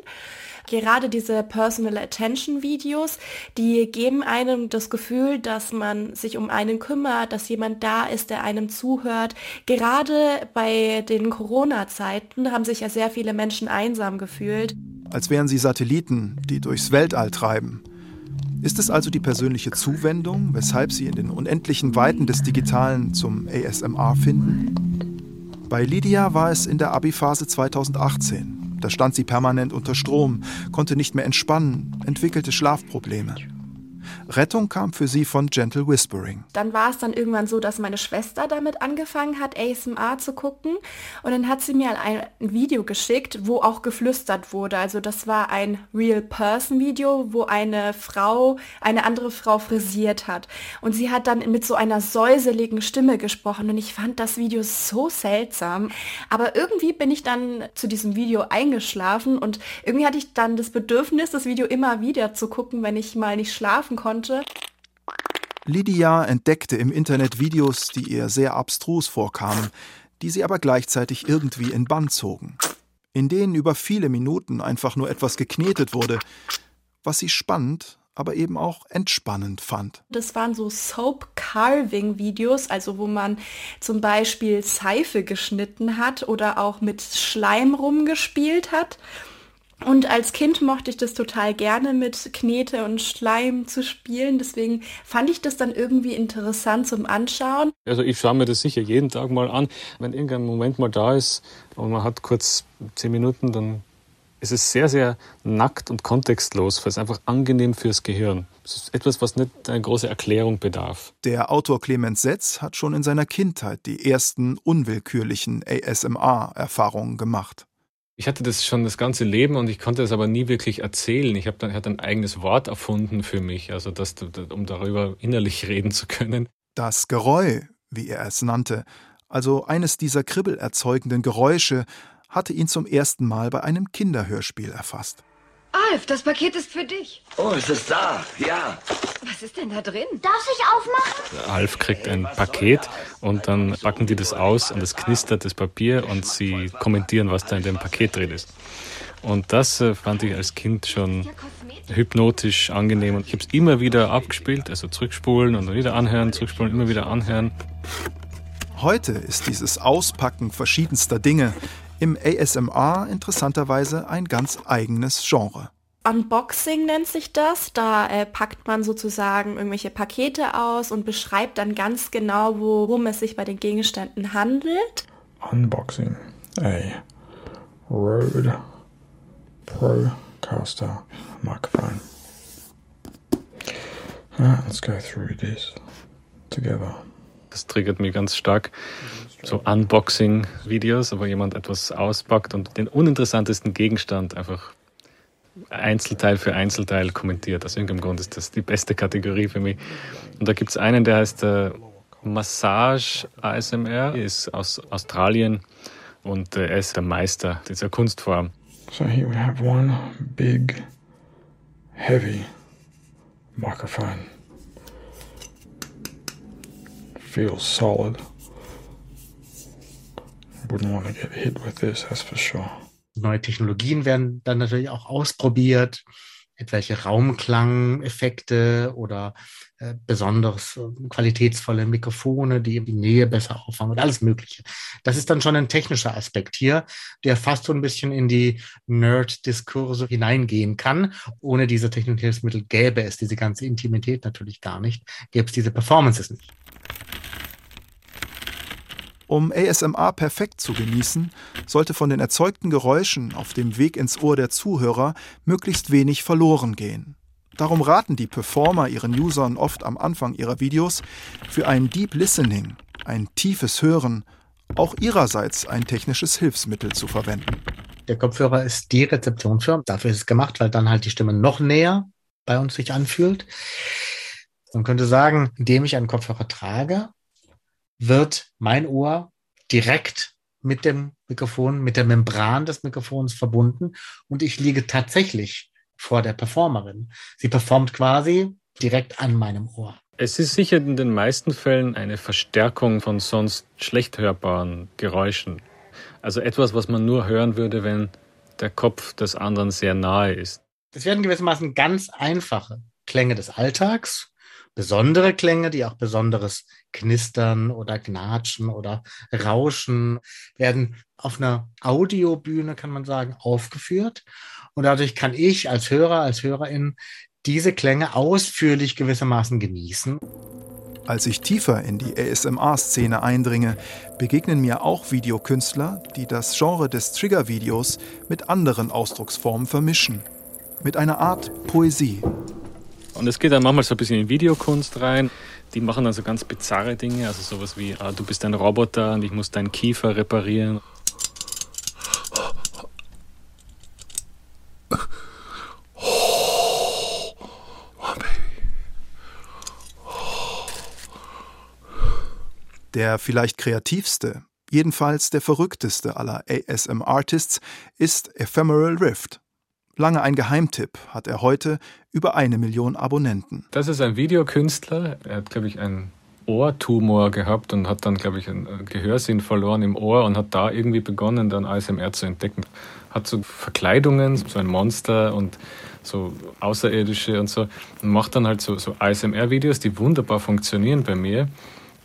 gerade diese Personal Attention Videos, die geben einem das Gefühl, dass man sich um einen kümmert, dass jemand da ist, der einem zuhört. Gerade bei den Corona-Zeiten haben sich ja sehr viele Menschen einsam gefühlt. Als wären sie Satelliten, die durchs Weltall treiben. Ist es also die persönliche Zuwendung, weshalb sie in den unendlichen Weiten des Digitalen zum ASMR finden? Bei Lydia war es in der Abi-Phase 2018. Da stand sie permanent unter Strom, konnte nicht mehr entspannen, entwickelte Schlafprobleme. Rettung kam für sie von Gentle Whispering. Dann war es dann irgendwann so, dass meine Schwester damit angefangen hat, ASMR zu gucken. Und dann hat sie mir ein Video geschickt, wo auch geflüstert wurde. Also das war ein Real-Person-Video, wo eine Frau eine andere Frau frisiert hat. Und sie hat dann mit so einer säuseligen Stimme gesprochen. Und ich fand das Video so seltsam. Aber irgendwie bin ich dann zu diesem Video eingeschlafen und irgendwie hatte ich dann das Bedürfnis, das Video immer wieder zu gucken, wenn ich mal nicht schlafen konnte. Lydia entdeckte im Internet Videos, die ihr sehr abstrus vorkamen, die sie aber gleichzeitig irgendwie in Bann zogen. In denen über viele Minuten einfach nur etwas geknetet wurde, was sie spannend, aber eben auch entspannend fand. Das waren so Soap-Carving-Videos, also wo man zum Beispiel Seife geschnitten hat oder auch mit Schleim rumgespielt hat. Und als Kind mochte ich das total gerne mit Knete und Schleim zu spielen. Deswegen fand ich das dann irgendwie interessant zum Anschauen. Also ich schaue mir das sicher jeden Tag mal an. Wenn irgendein Moment mal da ist und man hat kurz zehn Minuten, dann ist es sehr, sehr nackt und kontextlos, weil es einfach angenehm fürs Gehirn. Es ist etwas, was nicht eine große Erklärung bedarf. Der Autor Clemens Setz hat schon in seiner Kindheit die ersten unwillkürlichen ASMR-Erfahrungen gemacht. Ich hatte das schon das ganze Leben und ich konnte es aber nie wirklich erzählen. Ich habe dann hat ein eigenes Wort erfunden für mich, also das, um darüber innerlich reden zu können. Das Geräu, wie er es nannte, also eines dieser kribbelerzeugenden Geräusche, hatte ihn zum ersten Mal bei einem Kinderhörspiel erfasst. Alf, das Paket ist für dich. Oh, ist es da? Ja. Was ist denn da drin? Darf ich aufmachen? Alf kriegt ein Paket und dann packen die das aus und es knistert das Papier und sie kommentieren, was da in dem Paket drin ist. Und das äh, fand ich als Kind schon hypnotisch angenehm. Und ich habe es immer wieder abgespielt, also zurückspulen und wieder anhören, zurückspulen, immer wieder anhören. Heute ist dieses Auspacken verschiedenster Dinge im ASMR interessanterweise ein ganz eigenes Genre. Unboxing nennt sich das. Da äh, packt man sozusagen irgendwelche Pakete aus und beschreibt dann ganz genau, worum es sich bei den Gegenständen handelt. Unboxing a Rode Procaster microphone. Uh, let's go through this together. Das triggert mich ganz stark. So Unboxing-Videos, wo jemand etwas auspackt und den uninteressantesten Gegenstand einfach Einzelteil für Einzelteil kommentiert. Aus irgendeinem Grund ist das die beste Kategorie für mich. Und da gibt es einen, der heißt äh, Massage ASMR, ist aus Australien und äh, er ist der Meister dieser Kunstform. So here we have one big, heavy microphone. Feels solid. Wouldn't want to get hit with this, that's for sure. Neue Technologien werden dann natürlich auch ausprobiert, etwelche Raumklangeffekte oder äh, besonders äh, qualitätsvolle Mikrofone, die die Nähe besser auffangen und alles Mögliche. Das ist dann schon ein technischer Aspekt hier, der fast so ein bisschen in die Nerd-Diskurse hineingehen kann. Ohne diese technischen Hilfsmittel gäbe es diese ganze Intimität natürlich gar nicht, gäbe es diese Performances nicht. Um ASMR perfekt zu genießen, sollte von den erzeugten Geräuschen auf dem Weg ins Ohr der Zuhörer möglichst wenig verloren gehen. Darum raten die Performer ihren Usern oft am Anfang ihrer Videos, für ein Deep Listening, ein tiefes Hören, auch ihrerseits ein technisches Hilfsmittel zu verwenden. Der Kopfhörer ist die Rezeptionsform. Dafür ist es gemacht, weil dann halt die Stimme noch näher bei uns sich anfühlt. Man könnte sagen, indem ich einen Kopfhörer trage, wird mein Ohr direkt mit dem Mikrofon, mit der Membran des Mikrofons verbunden und ich liege tatsächlich vor der Performerin. Sie performt quasi direkt an meinem Ohr. Es ist sicher in den meisten Fällen eine Verstärkung von sonst schlecht hörbaren Geräuschen. Also etwas, was man nur hören würde, wenn der Kopf des anderen sehr nahe ist. Es werden gewissermaßen ganz einfache Klänge des Alltags besondere Klänge, die auch besonderes Knistern oder Gnatschen oder Rauschen werden auf einer Audiobühne, kann man sagen, aufgeführt. Und dadurch kann ich als Hörer, als Hörerin diese Klänge ausführlich gewissermaßen genießen. Als ich tiefer in die ASMR-Szene eindringe, begegnen mir auch Videokünstler, die das Genre des Trigger-Videos mit anderen Ausdrucksformen vermischen. Mit einer Art Poesie. Und es geht dann manchmal so ein bisschen in Videokunst rein. Die machen dann so ganz bizarre Dinge, also sowas wie, ah, du bist ein Roboter und ich muss deinen Kiefer reparieren. Der vielleicht kreativste, jedenfalls der verrückteste aller ASM-Artists ist Ephemeral Rift. Lange ein Geheimtipp, hat er heute über eine Million Abonnenten. Das ist ein Videokünstler. Er hat, glaube ich, einen Ohrtumor gehabt und hat dann, glaube ich, einen Gehörsinn verloren im Ohr und hat da irgendwie begonnen, dann ASMR zu entdecken. Hat so Verkleidungen, so ein Monster und so Außerirdische und so. Und macht dann halt so, so ASMR-Videos, die wunderbar funktionieren bei mir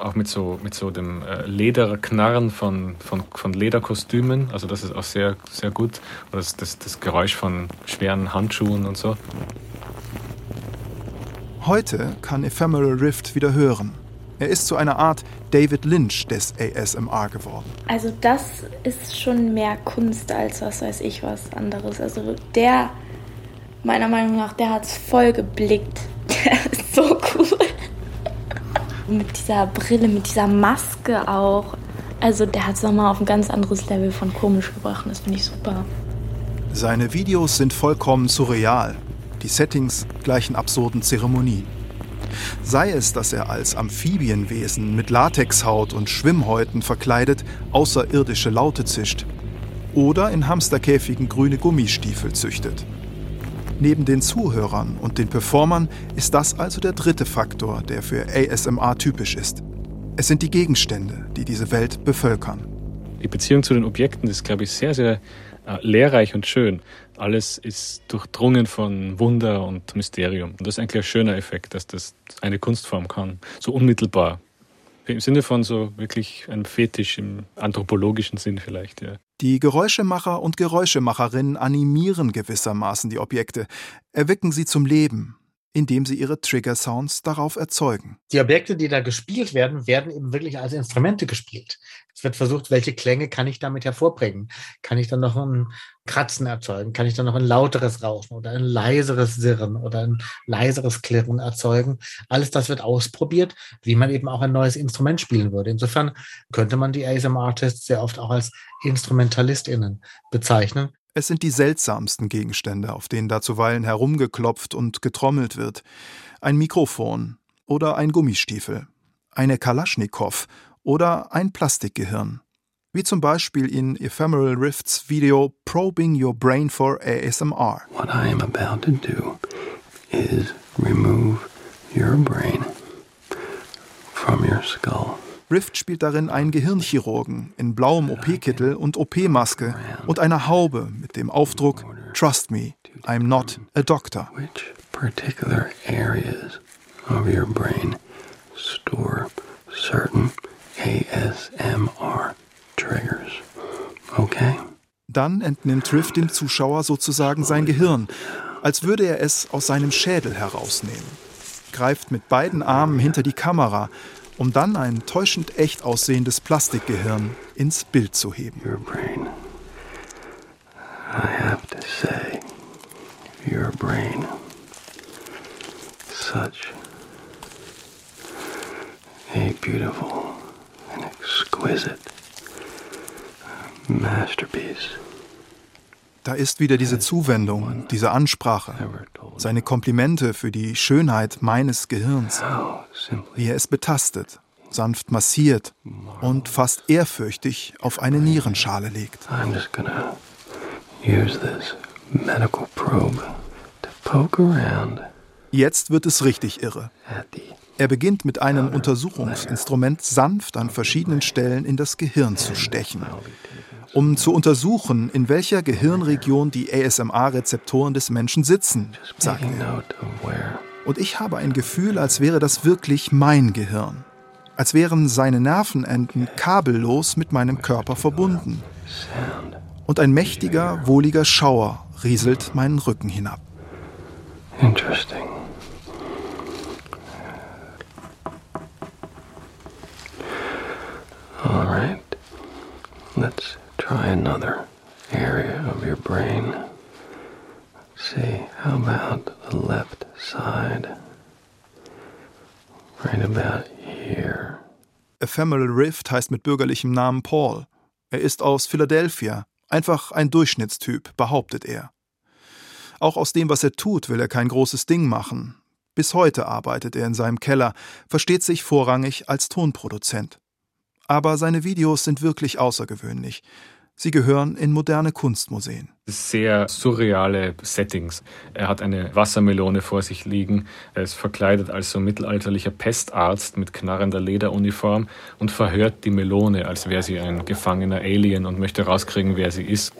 auch mit so, mit so dem äh, Lederknarren von, von, von Lederkostümen. Also das ist auch sehr, sehr gut. Oder das, das, das Geräusch von schweren Handschuhen und so. Heute kann Ephemeral Rift wieder hören. Er ist zu einer Art David Lynch des ASMR geworden. Also das ist schon mehr Kunst als was weiß ich was anderes. Also der, meiner Meinung nach, der hat es voll geblickt. Der ist so cool mit dieser Brille, mit dieser Maske auch. Also der hat es nochmal auf ein ganz anderes Level von komisch gebracht. Das finde ich super. Seine Videos sind vollkommen surreal. Die Settings gleichen absurden Zeremonien. Sei es, dass er als Amphibienwesen mit Latexhaut und Schwimmhäuten verkleidet außerirdische Laute zischt oder in Hamsterkäfigen grüne Gummistiefel züchtet. Neben den Zuhörern und den Performern ist das also der dritte Faktor, der für ASMR typisch ist. Es sind die Gegenstände, die diese Welt bevölkern. Die Beziehung zu den Objekten ist, glaube ich, sehr, sehr äh, lehrreich und schön. Alles ist durchdrungen von Wunder und Mysterium. Und das ist eigentlich ein schöner Effekt, dass das eine Kunstform kann. So unmittelbar. Im Sinne von so wirklich einem Fetisch im anthropologischen Sinn vielleicht, ja. Die Geräuschemacher und Geräuschemacherinnen animieren gewissermaßen die Objekte, erwecken sie zum Leben, indem sie ihre Trigger-Sounds darauf erzeugen. Die Objekte, die da gespielt werden, werden eben wirklich als Instrumente gespielt. Es wird versucht, welche Klänge kann ich damit hervorbringen? Kann ich dann noch ein Kratzen erzeugen? Kann ich dann noch ein lauteres Rauschen oder ein leiseres Sirren oder ein leiseres Klirren erzeugen? Alles das wird ausprobiert, wie man eben auch ein neues Instrument spielen würde. Insofern könnte man die ASM-Artists sehr oft auch als InstrumentalistInnen bezeichnen. Es sind die seltsamsten Gegenstände, auf denen da zuweilen herumgeklopft und getrommelt wird. Ein Mikrofon oder ein Gummistiefel, eine Kalaschnikow oder ein Plastikgehirn. Wie zum Beispiel in Ephemeral Rifts Video Probing Your Brain for ASMR. What I am about to do is remove your brain from your skull. Rift spielt darin einen Gehirnchirurgen in blauem OP-Kittel und OP-Maske und einer Haube mit dem Aufdruck Trust me, I'm not a doctor. Which particular areas of your brain store certain ASMR triggers. Okay? Dann entnimmt Rift dem Zuschauer sozusagen sein Gehirn, als würde er es aus seinem Schädel herausnehmen, greift mit beiden Armen hinter die Kamera um dann ein täuschend echt aussehendes Plastikgehirn ins Bild zu heben. Your brain. I have to say, your brain. Such a beautiful and exquisite. Da ist wieder diese Zuwendung, diese Ansprache, seine Komplimente für die Schönheit meines Gehirns, wie er es betastet, sanft massiert und fast ehrfürchtig auf eine Nierenschale legt. Jetzt wird es richtig irre. Er beginnt mit einem Untersuchungsinstrument sanft an verschiedenen Stellen in das Gehirn zu stechen um zu untersuchen, in welcher Gehirnregion die ASMR-Rezeptoren des Menschen sitzen, sagt er. Und ich habe ein Gefühl, als wäre das wirklich mein Gehirn. Als wären seine Nervenenden kabellos mit meinem Körper verbunden. Und ein mächtiger, wohliger Schauer rieselt meinen Rücken hinab. Interesting. All right. Let's Try another area of your brain. See, how about the left side? Right about here. Ephemeral Rift heißt mit bürgerlichem Namen Paul. Er ist aus Philadelphia. Einfach ein Durchschnittstyp, behauptet er. Auch aus dem, was er tut, will er kein großes Ding machen. Bis heute arbeitet er in seinem Keller, versteht sich vorrangig als Tonproduzent. Aber seine Videos sind wirklich außergewöhnlich. Sie gehören in moderne Kunstmuseen. Sehr surreale Settings. Er hat eine Wassermelone vor sich liegen. Er ist verkleidet als so mittelalterlicher Pestarzt mit knarrender Lederuniform und verhört die Melone, als wäre sie ein gefangener Alien und möchte rauskriegen, wer sie ist.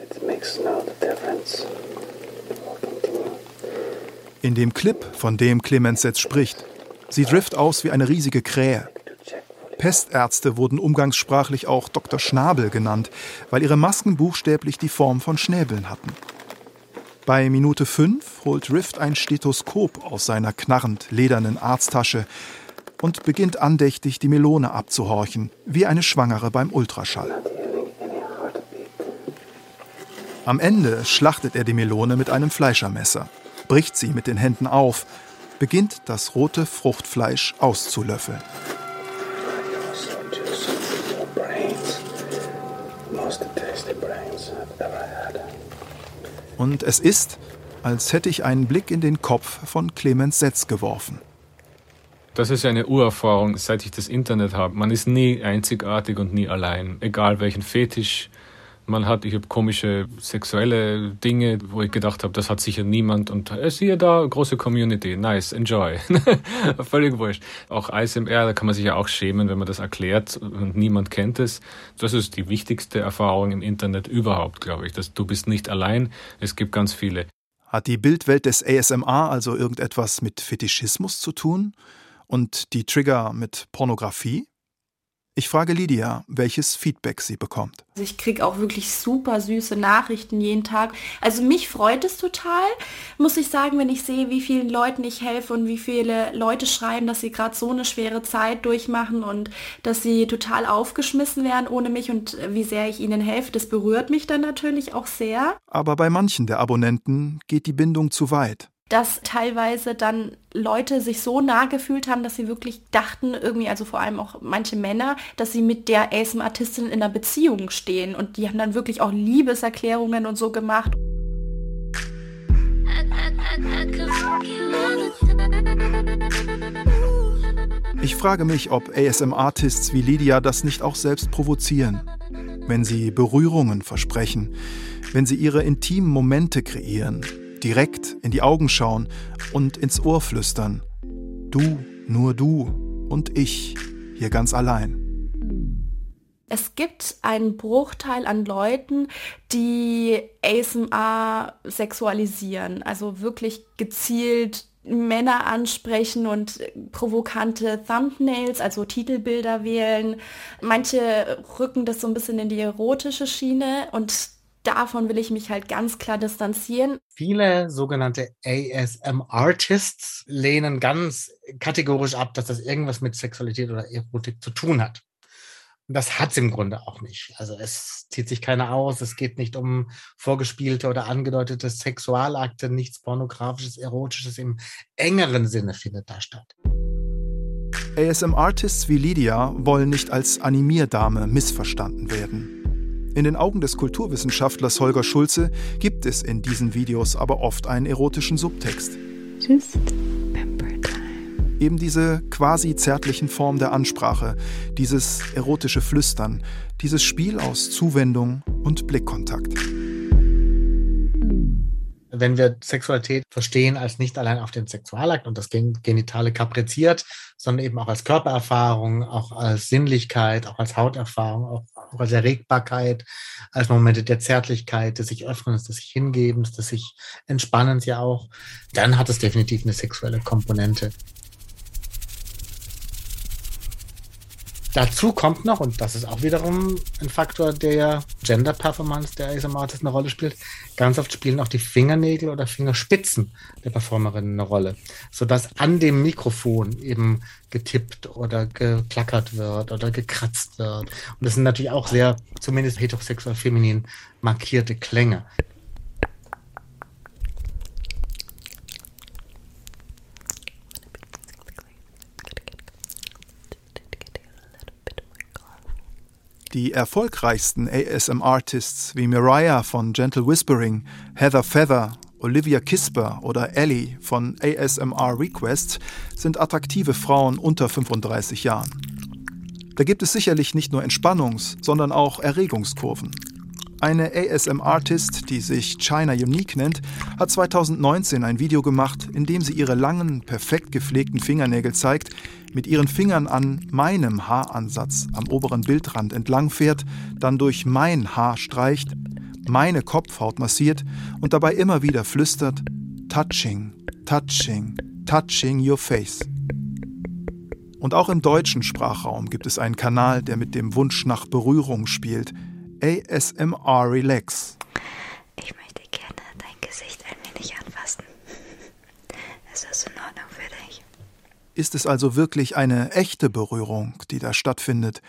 In dem Clip, von dem Clemens jetzt spricht, sieht Rift aus wie eine riesige Krähe. Pestärzte wurden umgangssprachlich auch Dr. Schnabel genannt, weil ihre Masken buchstäblich die Form von Schnäbeln hatten. Bei Minute 5 holt Rift ein Stethoskop aus seiner knarrend ledernen Arzttasche und beginnt andächtig die Melone abzuhorchen, wie eine Schwangere beim Ultraschall. Am Ende schlachtet er die Melone mit einem Fleischermesser, bricht sie mit den Händen auf, beginnt das rote Fruchtfleisch auszulöffeln. Und es ist, als hätte ich einen Blick in den Kopf von Clemens Setz geworfen. Das ist eine Urerfahrung, seit ich das Internet habe. Man ist nie einzigartig und nie allein. Egal welchen Fetisch Man hat, ich habe komische sexuelle Dinge, wo ich gedacht habe, das hat sicher niemand und äh, siehe da, große Community, nice, enjoy. Völlig wurscht. Auch ASMR, da kann man sich ja auch schämen, wenn man das erklärt und niemand kennt es. Das ist die wichtigste Erfahrung im Internet überhaupt, glaube ich. Dass du bist nicht allein, es gibt ganz viele. Hat die Bildwelt des ASMR also irgendetwas mit Fetischismus zu tun? Und die Trigger mit Pornografie? Ich frage Lydia, welches Feedback sie bekommt. Also ich kriege auch wirklich super süße Nachrichten jeden Tag. Also mich freut es total, muss ich sagen, wenn ich sehe, wie vielen Leuten ich helfe und wie viele Leute schreiben, dass sie gerade so eine schwere Zeit durchmachen und dass sie total aufgeschmissen werden ohne mich und wie sehr ich ihnen helfe. Das berührt mich dann natürlich auch sehr. Aber bei manchen der Abonnenten geht die Bindung zu weit dass teilweise dann Leute sich so nah gefühlt haben, dass sie wirklich dachten, irgendwie, also vor allem auch manche Männer, dass sie mit der ASM-Artistin in einer Beziehung stehen. Und die haben dann wirklich auch Liebeserklärungen und so gemacht. Ich frage mich, ob ASM-Artists wie Lydia das nicht auch selbst provozieren, wenn sie Berührungen versprechen, wenn sie ihre intimen Momente kreieren, direkt in die Augen schauen und ins Ohr flüstern. Du, nur du und ich, hier ganz allein. Es gibt einen Bruchteil an Leuten, die ASMR sexualisieren, also wirklich gezielt Männer ansprechen und provokante Thumbnails, also Titelbilder wählen. Manche rücken das so ein bisschen in die erotische Schiene und davon will ich mich halt ganz klar distanzieren. Viele sogenannte ASM-Artists lehnen ganz kategorisch ab, dass das irgendwas mit Sexualität oder Erotik zu tun hat. Und das hat es im Grunde auch nicht. Also es zieht sich keiner aus, es geht nicht um vorgespielte oder angedeutete Sexualakte, nichts pornografisches, erotisches im engeren Sinne findet da statt. ASM-Artists wie Lydia wollen nicht als Animierdame missverstanden werden. In den Augen des Kulturwissenschaftlers Holger Schulze gibt es in diesen Videos aber oft einen erotischen Subtext. Just Eben diese quasi zärtlichen Formen der Ansprache, dieses erotische Flüstern, dieses Spiel aus Zuwendung und Blickkontakt wenn wir Sexualität verstehen als nicht allein auf den Sexualakt und das Genitale kapriziert, sondern eben auch als Körpererfahrung, auch als Sinnlichkeit, auch als Hauterfahrung, auch, auch als Erregbarkeit, als Momente der Zärtlichkeit, des sich Öffnens, des sich Hingebens, des sich Entspannens ja auch, dann hat es definitiv eine sexuelle Komponente. Dazu kommt noch, und das ist auch wiederum ein Faktor der Gender Performance, der ASMR eine Rolle spielt, ganz oft spielen auch die Fingernägel oder Fingerspitzen der Performerin eine Rolle, sodass an dem Mikrofon eben getippt oder geklackert wird oder gekratzt wird. Und das sind natürlich auch sehr, zumindest heterosexuell feminin markierte Klänge. Die erfolgreichsten ASM-Artists wie Mariah von Gentle Whispering, Heather Feather, Olivia Kisper oder Ellie von ASMR Requests sind attraktive Frauen unter 35 Jahren. Da gibt es sicherlich nicht nur Entspannungs-, sondern auch Erregungskurven. Eine ASM-Artist, die sich China Unique nennt, hat 2019 ein Video gemacht, in dem sie ihre langen, perfekt gepflegten Fingernägel zeigt, mit ihren Fingern an meinem Haaransatz am oberen Bildrand entlangfährt, dann durch mein Haar streicht, meine Kopfhaut massiert und dabei immer wieder flüstert, touching, touching, touching your face. Und auch im deutschen Sprachraum gibt es einen Kanal, der mit dem Wunsch nach Berührung spielt, ASMR Relax. Ich möchte gerne dein Gesicht ein wenig anfassen. Ist das in Ordnung für dich? Ist es also wirklich eine echte Berührung, die da stattfindet,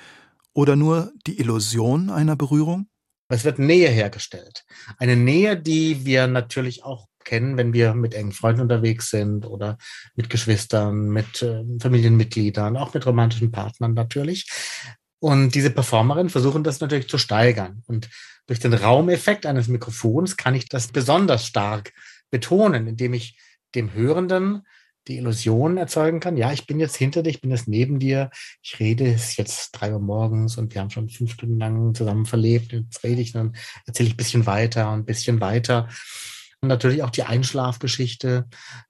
oder nur die Illusion einer Berührung? Es wird Nähe hergestellt. Eine Nähe, die wir natürlich auch kennen, wenn wir mit engen Freunden unterwegs sind oder mit Geschwistern, mit äh, Familienmitgliedern, auch mit romantischen Partnern natürlich. Und diese Performerinnen versuchen das natürlich zu steigern. Und durch den Raumeffekt eines Mikrofons kann ich das besonders stark betonen, indem ich dem Hörenden die Illusion erzeugen kann, ja, ich bin jetzt hinter dir, ich bin jetzt neben dir, ich rede, es ist jetzt drei Uhr morgens und wir haben schon fünf Stunden lang zusammen verlebt, jetzt rede ich, dann erzähle ich ein bisschen weiter und ein bisschen weiter. Und natürlich auch die Einschlafgeschichte,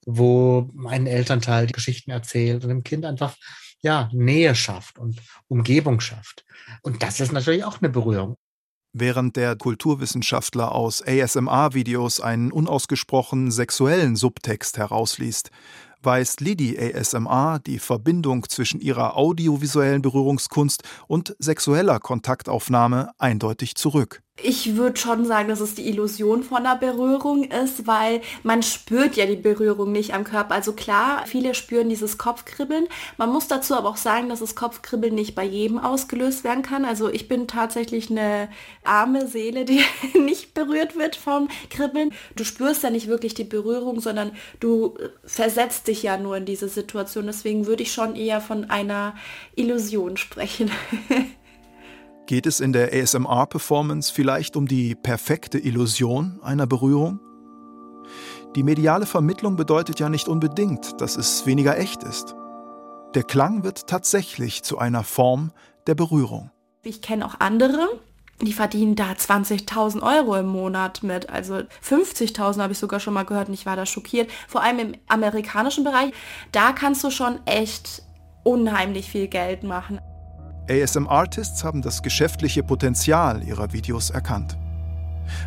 wo ein Elternteil die Geschichten erzählt und dem Kind einfach ja, Nähe schafft und Umgebung schafft. Und das ist natürlich auch eine Berührung. Während der Kulturwissenschaftler aus ASMR-Videos einen unausgesprochen sexuellen Subtext herausliest, weist Lidi ASMR die Verbindung zwischen ihrer audiovisuellen Berührungskunst und sexueller Kontaktaufnahme eindeutig zurück. Ich würde schon sagen, dass es die Illusion von einer Berührung ist, weil man spürt ja die Berührung nicht am Körper. Also klar, viele spüren dieses Kopfkribbeln. Man muss dazu aber auch sagen, dass das Kopfkribbeln nicht bei jedem ausgelöst werden kann. Also ich bin tatsächlich eine arme Seele, die nicht berührt wird vom Kribbeln. Du spürst ja nicht wirklich die Berührung, sondern du versetzt dich ja nur in diese Situation. Deswegen würde ich schon eher von einer Illusion sprechen. Geht es in der ASMR-Performance vielleicht um die perfekte Illusion einer Berührung? Die mediale Vermittlung bedeutet ja nicht unbedingt, dass es weniger echt ist. Der Klang wird tatsächlich zu einer Form der Berührung. Ich kenne auch andere, die verdienen da 20.000 Euro im Monat mit. Also 50.000 habe ich sogar schon mal gehört und ich war da schockiert. Vor allem im amerikanischen Bereich, da kannst du schon echt unheimlich viel Geld machen. ASM-Artists haben das geschäftliche Potenzial ihrer Videos erkannt.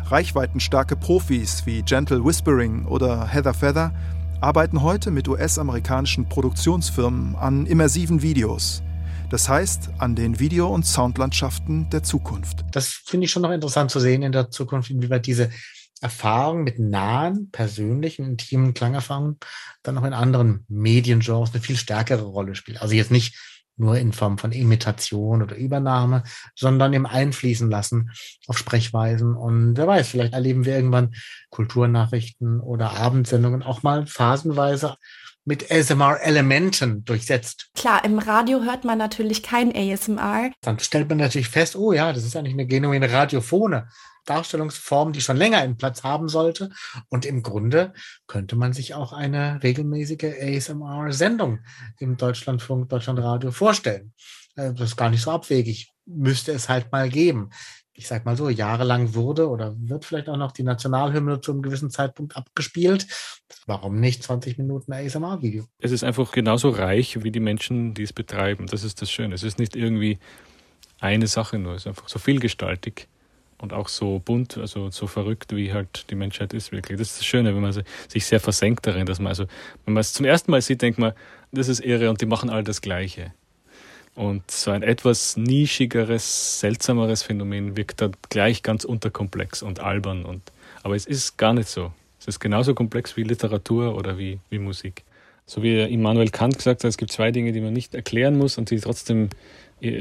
Reichweitenstarke Profis wie Gentle Whispering oder Heather Feather arbeiten heute mit US-amerikanischen Produktionsfirmen an immersiven Videos. Das heißt, an den Video- und Soundlandschaften der Zukunft. Das finde ich schon noch interessant zu sehen in der Zukunft, inwieweit diese Erfahrung mit nahen, persönlichen, intimen Klangerfahrungen dann auch in anderen Mediengenres eine viel stärkere Rolle spielt. Also jetzt nicht nur in Form von Imitation oder Übernahme, sondern im Einfließen lassen auf Sprechweisen. Und wer weiß, vielleicht erleben wir irgendwann Kulturnachrichten oder Abendsendungen auch mal phasenweise mit ASMR-Elementen durchsetzt. Klar, im Radio hört man natürlich kein ASMR. Dann stellt man natürlich fest, oh ja, das ist eigentlich eine genuine Radiophone. Darstellungsform, die schon länger einen Platz haben sollte. Und im Grunde könnte man sich auch eine regelmäßige ASMR-Sendung im Deutschlandfunk, Deutschlandradio vorstellen. Äh, das ist gar nicht so abwegig. Müsste es halt mal geben. Ich sag mal so, jahrelang wurde oder wird vielleicht auch noch die Nationalhymne zu einem gewissen Zeitpunkt abgespielt. Warum nicht 20 Minuten ASMR-Video? Es ist einfach genauso reich wie die Menschen, die es betreiben. Das ist das Schöne. Es ist nicht irgendwie eine Sache nur. Es ist einfach so vielgestaltig und auch so bunt, also so verrückt, wie halt die Menschheit ist wirklich. Das ist das Schöne, wenn man sich sehr versenkt darin, dass man also, wenn man es zum ersten Mal sieht, denkt man, das ist irre und die machen all das Gleiche. Und so ein etwas nischigeres, seltsameres Phänomen wirkt da gleich ganz unterkomplex und albern. Und, aber es ist gar nicht so. Es ist genauso komplex wie Literatur oder wie, wie Musik. So wie Immanuel Kant gesagt hat, es gibt zwei Dinge, die man nicht erklären muss und die trotzdem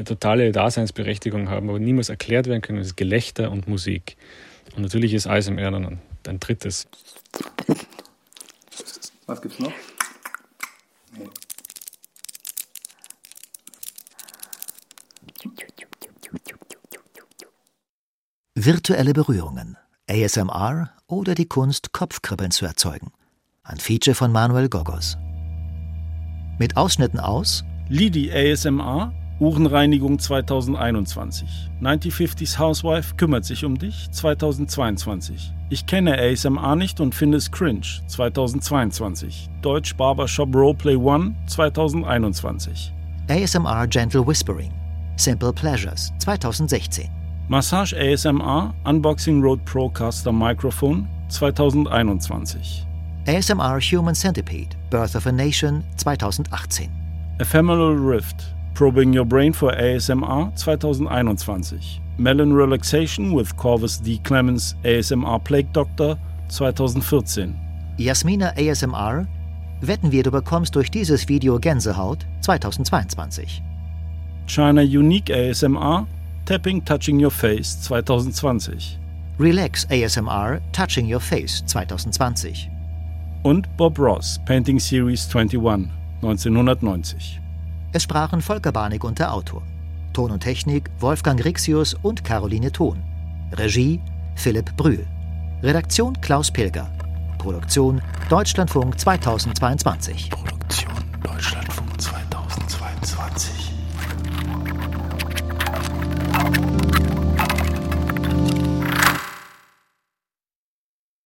totale Daseinsberechtigung haben, aber niemals erklärt werden können, das ist Gelächter und Musik. Und natürlich ist ASMR dann ein, ein drittes. Was gibt's noch? Nee. Virtuelle Berührungen, ASMR oder die Kunst, Kopfkribbeln zu erzeugen. Ein Feature von Manuel Gogos. Mit Ausschnitten aus Lidi ASMR Uhrenreinigung 2021. 1950s Housewife kümmert sich um dich 2022. Ich kenne ASMR nicht und finde es cringe 2022. Deutsch Barbershop Roleplay 1 2021. ASMR Gentle Whispering. Simple Pleasures 2016. Massage ASMR Unboxing Road Procaster Microphone 2021. ASMR Human Centipede Birth of a Nation 2018. Ephemeral Rift Probing Your Brain for ASMR 2021. Melon Relaxation with Corvus D. Clemens ASMR Plague Doctor 2014. Jasmina ASMR Wetten wir, du bekommst durch dieses Video Gänsehaut 2022. China Unique ASMR Tapping Touching Your Face 2020. Relax ASMR Touching Your Face 2020. Und Bob Ross Painting Series 21 1990. Es sprachen Volker Barnig und der Autor. Ton und Technik Wolfgang Rixius und Caroline Thon. Regie Philipp Brühl. Redaktion Klaus Pilger. Produktion Deutschlandfunk 2022. Produktion.